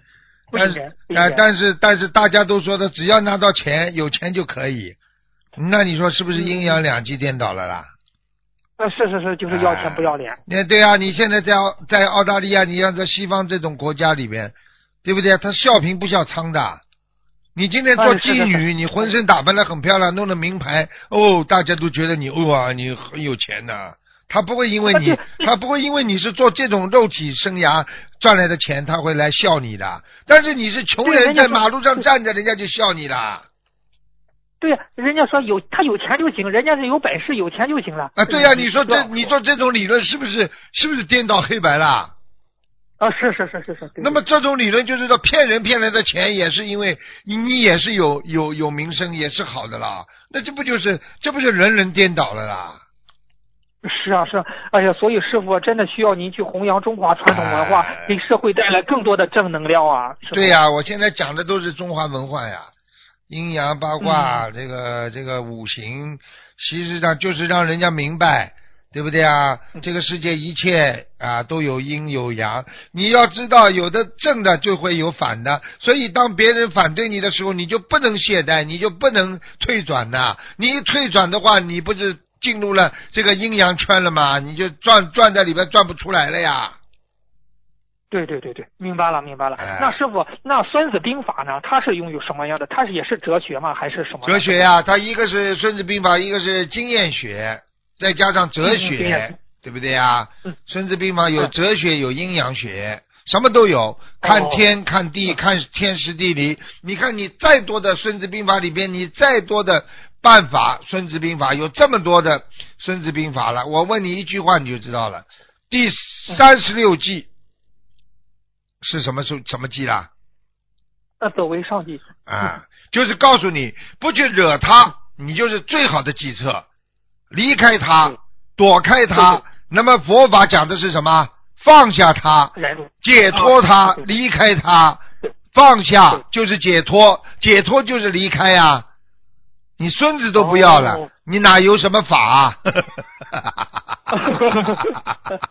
但是但该。但是但是大家都说的，只要拿到钱，有钱就可以。那你说是不是阴阳两极颠倒了啦？呃，是是是，就是要钱不要脸。那对啊，你现在在澳在澳大利亚，你像在西方这种国家里边，对不对？他笑贫不笑娼的。你今天做哎是的妓女，是你浑身打扮的很漂亮，弄的名牌，哦，大家都觉得你哇，你很有钱的。他不会因为你啊，他不会因为你是做这种肉体生涯赚来的钱，他会来笑你的。但是你是穷人，在马路上站着，人家就笑你了。对呀，人家说有他有钱就行，人家是有本事有钱就行了。啊，对呀、你说这你说这种理论是不是是不是颠倒黑白啦？啊，是是是是是。那么这种理论就是说骗人骗来的钱也是因为你你也是有有有名声也是好的啦，那这不就是这不是人人颠倒了啦？是啊是啊，哎呀，所以师傅真的需要您去弘扬中华传统文化，哎给社会带来更多的正能量啊！对呀、我现在讲的都是中华文化呀，阴阳八卦、嗯这个这个五行，其实际上就是让人家明白。对不对啊？嗯这个世界一切啊都有阴有阳，你要知道，有的正的就会有反的，所以当别人反对你的时候，你就不能懈怠，你就不能退转呐。你一退转的话，你不是进入了这个阴阳圈了吗？你就转转在里边转不出来了呀。对对对对，明白了明白了。哎那师傅，那《孙子兵法》呢？它是拥有什么样的？它是也是哲学吗？还是什么？哲学呀、它一个是《孙子兵法》，一个是经验学，再加上哲学验，对不对呀？嗯孙子兵法》有嗯哲学，有阴阳学，什么都有。看哦天、看地、看天时地利。你看你再多的《孙子兵法》里边，你再多的办法，《孙子兵法》有这么多的《孙子兵法》了。我问你一句话，你就知道了。第三十六计是什么时候什么计啦？呃，走为上计。啊，就是告诉你，不去惹他，你就是最好的计策。离开他，躲开他。那么佛法讲的是什么？放下他，解脱他离开他。放下就是解脱，解脱就是离开呀、你孙子都不要了，哦你哪有什么法、啊？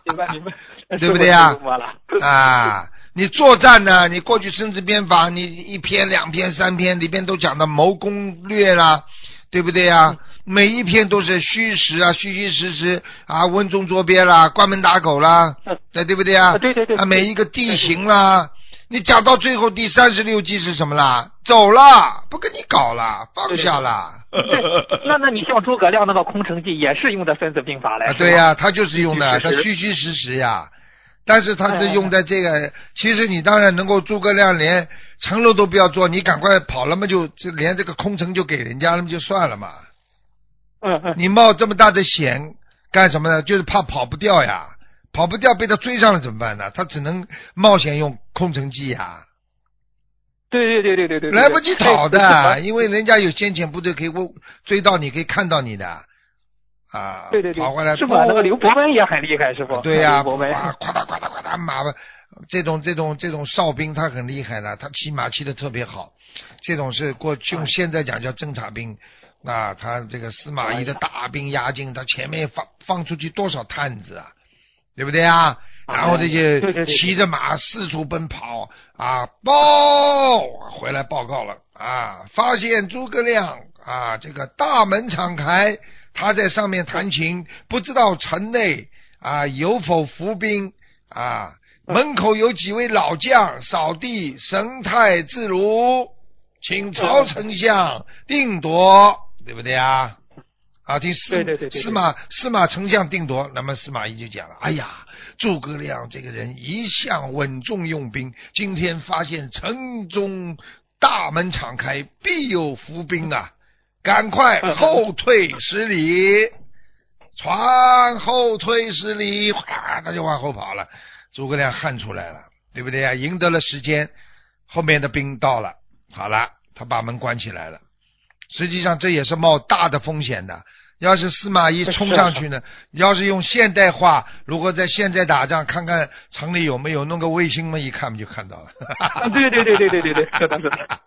明白明白，对不对呀师傅太幽默了啊，你作战呢？你过去《孙子兵法》，你一篇、两篇、三篇里边都讲的谋攻略啦，对不对呀？每一篇都是虚实啊，虚虚实实啊，稳中捉鳖啦，关门打狗啦，嗯对对不对呀？啊对对对啊，每一个地形啦，你讲到最后第三十六计是什么啦？走啦，不跟你搞啦，放下啦。那那你像诸葛亮那个空城计也是用的《孙子兵法》来，啊，对呀、他就是用的，他虚虚实实虚虚实实呀。但是他是哎用在这个，其实你当然能够，诸葛亮连城楼都不要做，你赶快跑了嘛，就就连这个空城就给人家了嘛，就算了嘛。嗯嗯，你冒这么大的险干什么呢？就是怕跑不掉呀，跑不掉被他追上了怎么办呢？他只能冒险用空城计呀，对对对对对对，来不及跑哎的，因为人家有先遣部队可以追到你，可以看到你的。啊，对对对，跑过来，师傅那个刘伯温也很厉害，师傅。对呀、刘伯温。哇，夸嗒夸嗒夸嗒，马这种这种这种哨兵他很厉害的，他骑马骑的特别好，这种是过去用现在讲叫侦察兵。啊，他这个司马懿的大兵压境，他前面放放出去多少探子啊，对不对啊？然后这些骑着马四处奔跑啊，报回来报告了啊，发现诸葛亮啊，这个大门敞开，他在上面弹琴，不知道城内啊有否伏兵啊，门口有几位老将扫地，神态自如，请曹丞相定夺，对不对啊？啊，听司对对对对对司马司马丞相定夺，那么司马懿就讲了，哎呀，诸葛亮这个人一向稳重用兵，今天发现城中大门敞开，必有伏兵啊！赶快嗯后退十里，船后退十里，哗，他就往后跑了。诸葛亮汗出来了，对不对呀？赢得了时间，后面的兵到了，好了，他把门关起来了。实际上这也是冒大的风险的。要是司马懿冲上去呢？要是用现代化，如果在现在打仗，看看城里有没有弄个卫星嘛，一看不就看到了。啊，对对对对对对对，是的，是的。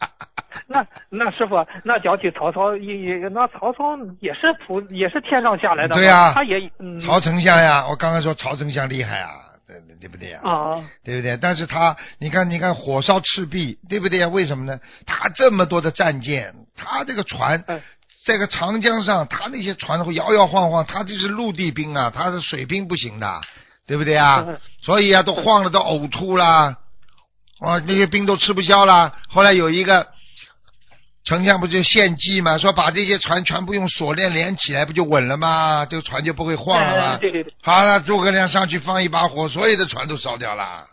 那那师傅，那讲起曹操，也也那曹操也是普也是天上下来的，对呀他也嗯曹丞相呀，我刚刚说曹丞相厉害啊，对对不对呀？啊，对不对？但是他，你看，你看，火烧赤壁，对不对呀？为什么呢？他这么多的战舰，他这个船嗯，这个长江上，他那些船会摇摇晃晃，他这是陆地兵啊，他是水兵不行的，对不对啊嗯？所以啊，都晃了，都呕吐啦，啊，那些兵都吃不消啦。后来有一个丞相不就献计嘛，说把这些船全部用锁链连起来，不就稳了吗？这个船就不会晃了吗哎？对对对，好了，诸葛亮上去放一把火，所有的船都烧掉了。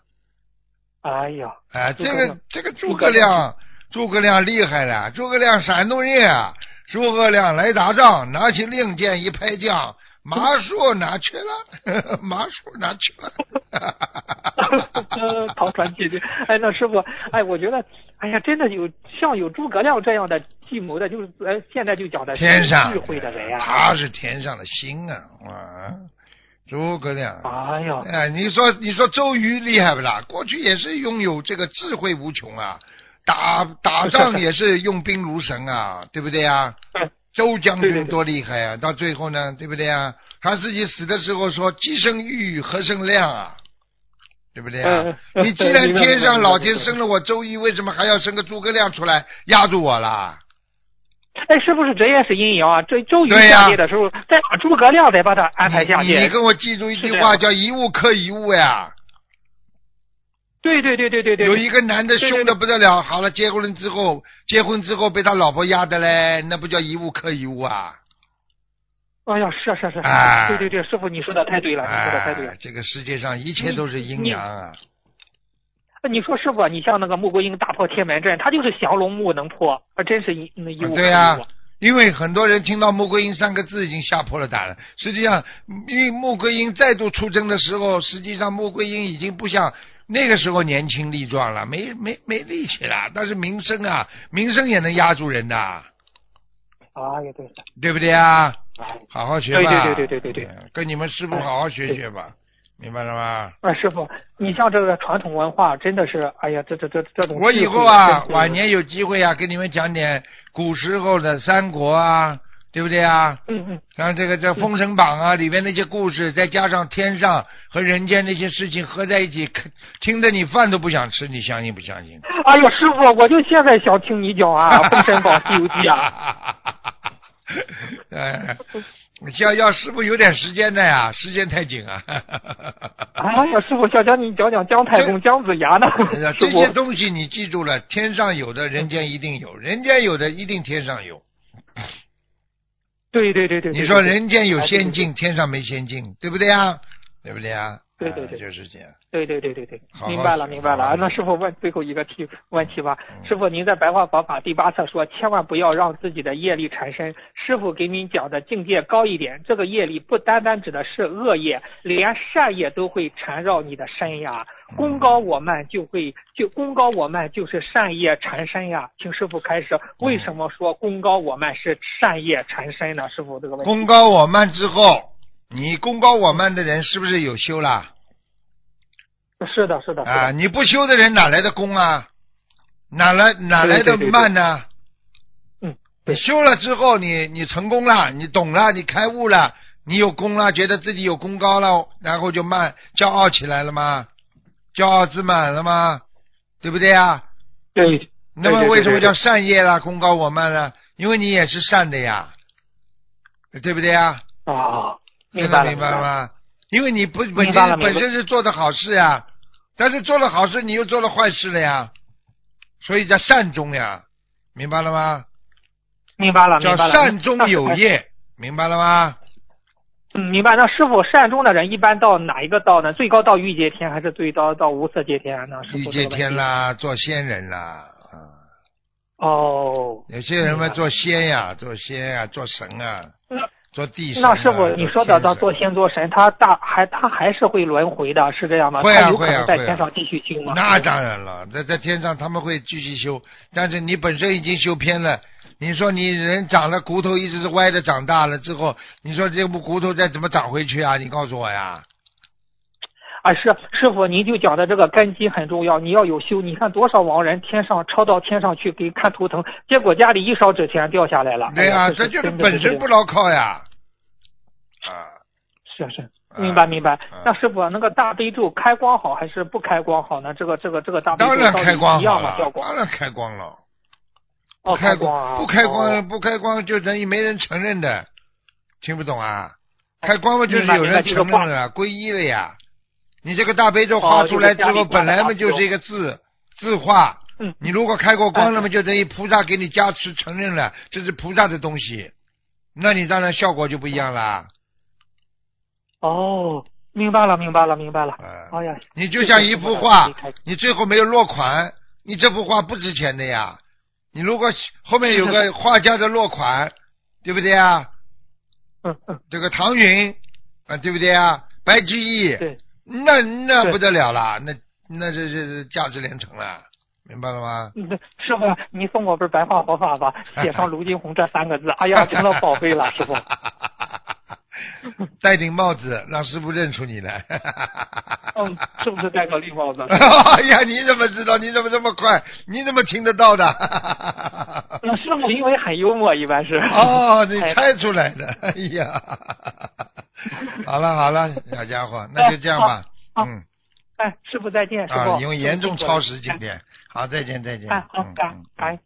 哎呀，哎，这个这个诸葛亮，诸葛亮厉害了，诸葛亮山东人啊，诸葛亮来打仗，拿起令箭一拍将，马术哪去了？马术哪去了？唐传奇的，哎，那师傅，哎，我觉得，哎呀，真的有像有诸葛亮这样的计谋的，就是呃，现在就讲的天上智慧的人呀、他是天上的星啊！啊，诸葛亮。哎呀，哎，你说你说周瑜厉害不啦？过去也是拥有这个智慧无穷啊，打打仗也是用兵如神啊，对不对啊？嗯周将军多厉害啊！到最后呢，对不对啊？他自己死的时候说：“既生玉，何生亮啊？”对不对啊？你既然天上老天生了我周瑜，为什么还要生个诸葛亮出来压住我啦？哎，是不是这也是阴阳啊？这周瑜下界的时候，再把诸葛亮再把他安排下你界。你跟我记住一句话，叫一物克一物呀。对对对对对对，有一个男的凶的不得了，好了，结婚了之后，结婚之后被他老婆压的嘞，那不叫一物克一物啊？哎呀，是啊是啊是，啊对对对，师傅你说的太对了，你说的太对了哎，。这个世界上一切都是阴阳啊！呃你说师傅，你像那个穆桂英大破天门阵，他就是降龙木能破，啊真是一那一物对呀克一物因为很多人听到穆桂英三个字已经吓破了胆了。实际上，因为穆桂英再度出征的时候，实际上穆桂英已经不像那个时候年轻力壮了，没没没力气了。但是名声啊，名声也能压住人的，啊，也，对，对不对啊？哎，好好学吧。对对对对对对对嗯跟你们师傅好好学学吧，明白了吗？啊，师傅，你像这个传统文化，真的是，哎呀，这这这这种我以后啊晚年有机会啊，跟你们讲点古时候的三国啊，对不对啊？嗯嗯，然后这个这《封神榜》啊，里面那些故事，再加上天上和人间那些事情合在一起，听得你饭都不想吃，你相信不相信？哎呦，师傅，我就现在想听你讲啊，《封神榜》《西游记》啊。哎，要要师傅有点时间的呀，时间太紧啊。哎呀，师傅，想讲你讲讲姜太公、姜子牙呢这些，东西你记住了，天上有的，人间一定有；人间有的，一定天上有。对对对对，你说人间有仙境，天上没仙境，对不对啊？对不对啊？对对对啊就是这样。对对对对对明白了明白了。那师傅问最后一个题问题吧。嗯师傅，您在白话佛法第八册说，千万不要让自己的业力缠身。师傅给您讲的境界高一点，这个业力不单单指的是恶业，连善业都会缠绕你的身呀。嗯功高我慢就会就功高我慢就是善业缠身呀。请师傅开始，为什么说功高我慢是善业缠身呢？师傅这个问题。功高我慢之后，你功高我慢的人是不是有修啦？是的，是的，是啊，你不修的人哪来的功啊？哪来哪来的慢呢？嗯，你修了之后，你你成功了，你懂了，你开悟了，你有功了，觉得自己有功高了，然后就慢骄傲起来了吗？骄傲自满了吗？对不对啊？对，那么为什么叫善业啦？功高我慢呢？因为你也是善的呀，对不对呀？啊，现明白了，明白了？吗？因为你不本身本身是做的好事呀，但是做了好事，你又做了坏事了呀，所以叫善终呀，明白了吗？明白了，叫。善终那师傅有业，明白了吗？嗯，明白。那师傅善终的人一般到哪一个道呢？最高到欲界天，还是最高到无色界天呢？师欲界天。啦，做仙人啦，啊，哦，有些人嘛做仙呀，做仙呀，做神啊，那做地神啊。那师傅，你说的的到做仙做神，他大还他还是会轮回的，是这样吗？会啊他有可能在天上继续修吗？那当然了，在在天上他们会继续修，但是你本身已经修偏了。你说你人长了骨头一直是歪的，长大了之后，你说这部骨头再怎么长回去啊？你告诉我呀。啊，是师傅，您就讲的这个根基很重要，你要有修。你看多少亡人天上抄到天上去给看图腾，结果家里一烧纸钱掉下来了。对呀、哎呀这就是本身不牢靠呀。啊，是是，啊明白明白啊。那师傅，那个大悲咒开光好还是不开光好呢？这个这个这个大悲咒当然到底开光好一样吗？效了，果？当然开光了。哦，开光啊，不开光哦不开光就等于没人承认的，听不懂啊？开光嘛就是有人承认了，皈依了呀。你这个大悲咒画哦出来之后，本来嘛就是一个字字画，嗯，你如果开过光了嘛，哎就等于菩萨给你加持承认了，这是菩萨的东西，那你当然效果就不一样啦。哦，明白了明白了明白了。嗯，哎呀，你就像一幅画你最后没有落款，你这幅画不值钱的呀。你如果后面有个画家的落款，对不对啊？嗯嗯，这个唐云啊，对不对啊？白居易，对，那那不得了了，那那这这价值连城了，明白了吗？师傅，你送我本白话佛法吧，写上卢金红这三个字，哎呀，成了宝贝了，师傅。戴顶帽子，让师傅认出你来。嗯，是不是戴个绿帽子？哎呀，你怎么知道？你怎么这么快？你怎么听得到的？那师傅因为很幽默，一般是。哦，你哎猜出来的。哎呀，好了好了，小家伙，那就这样吧。好嗯哎，师傅再见，师傅。啊，因为严重超时今哎天。好，再见再见。哎，好，嗯感嗯感恩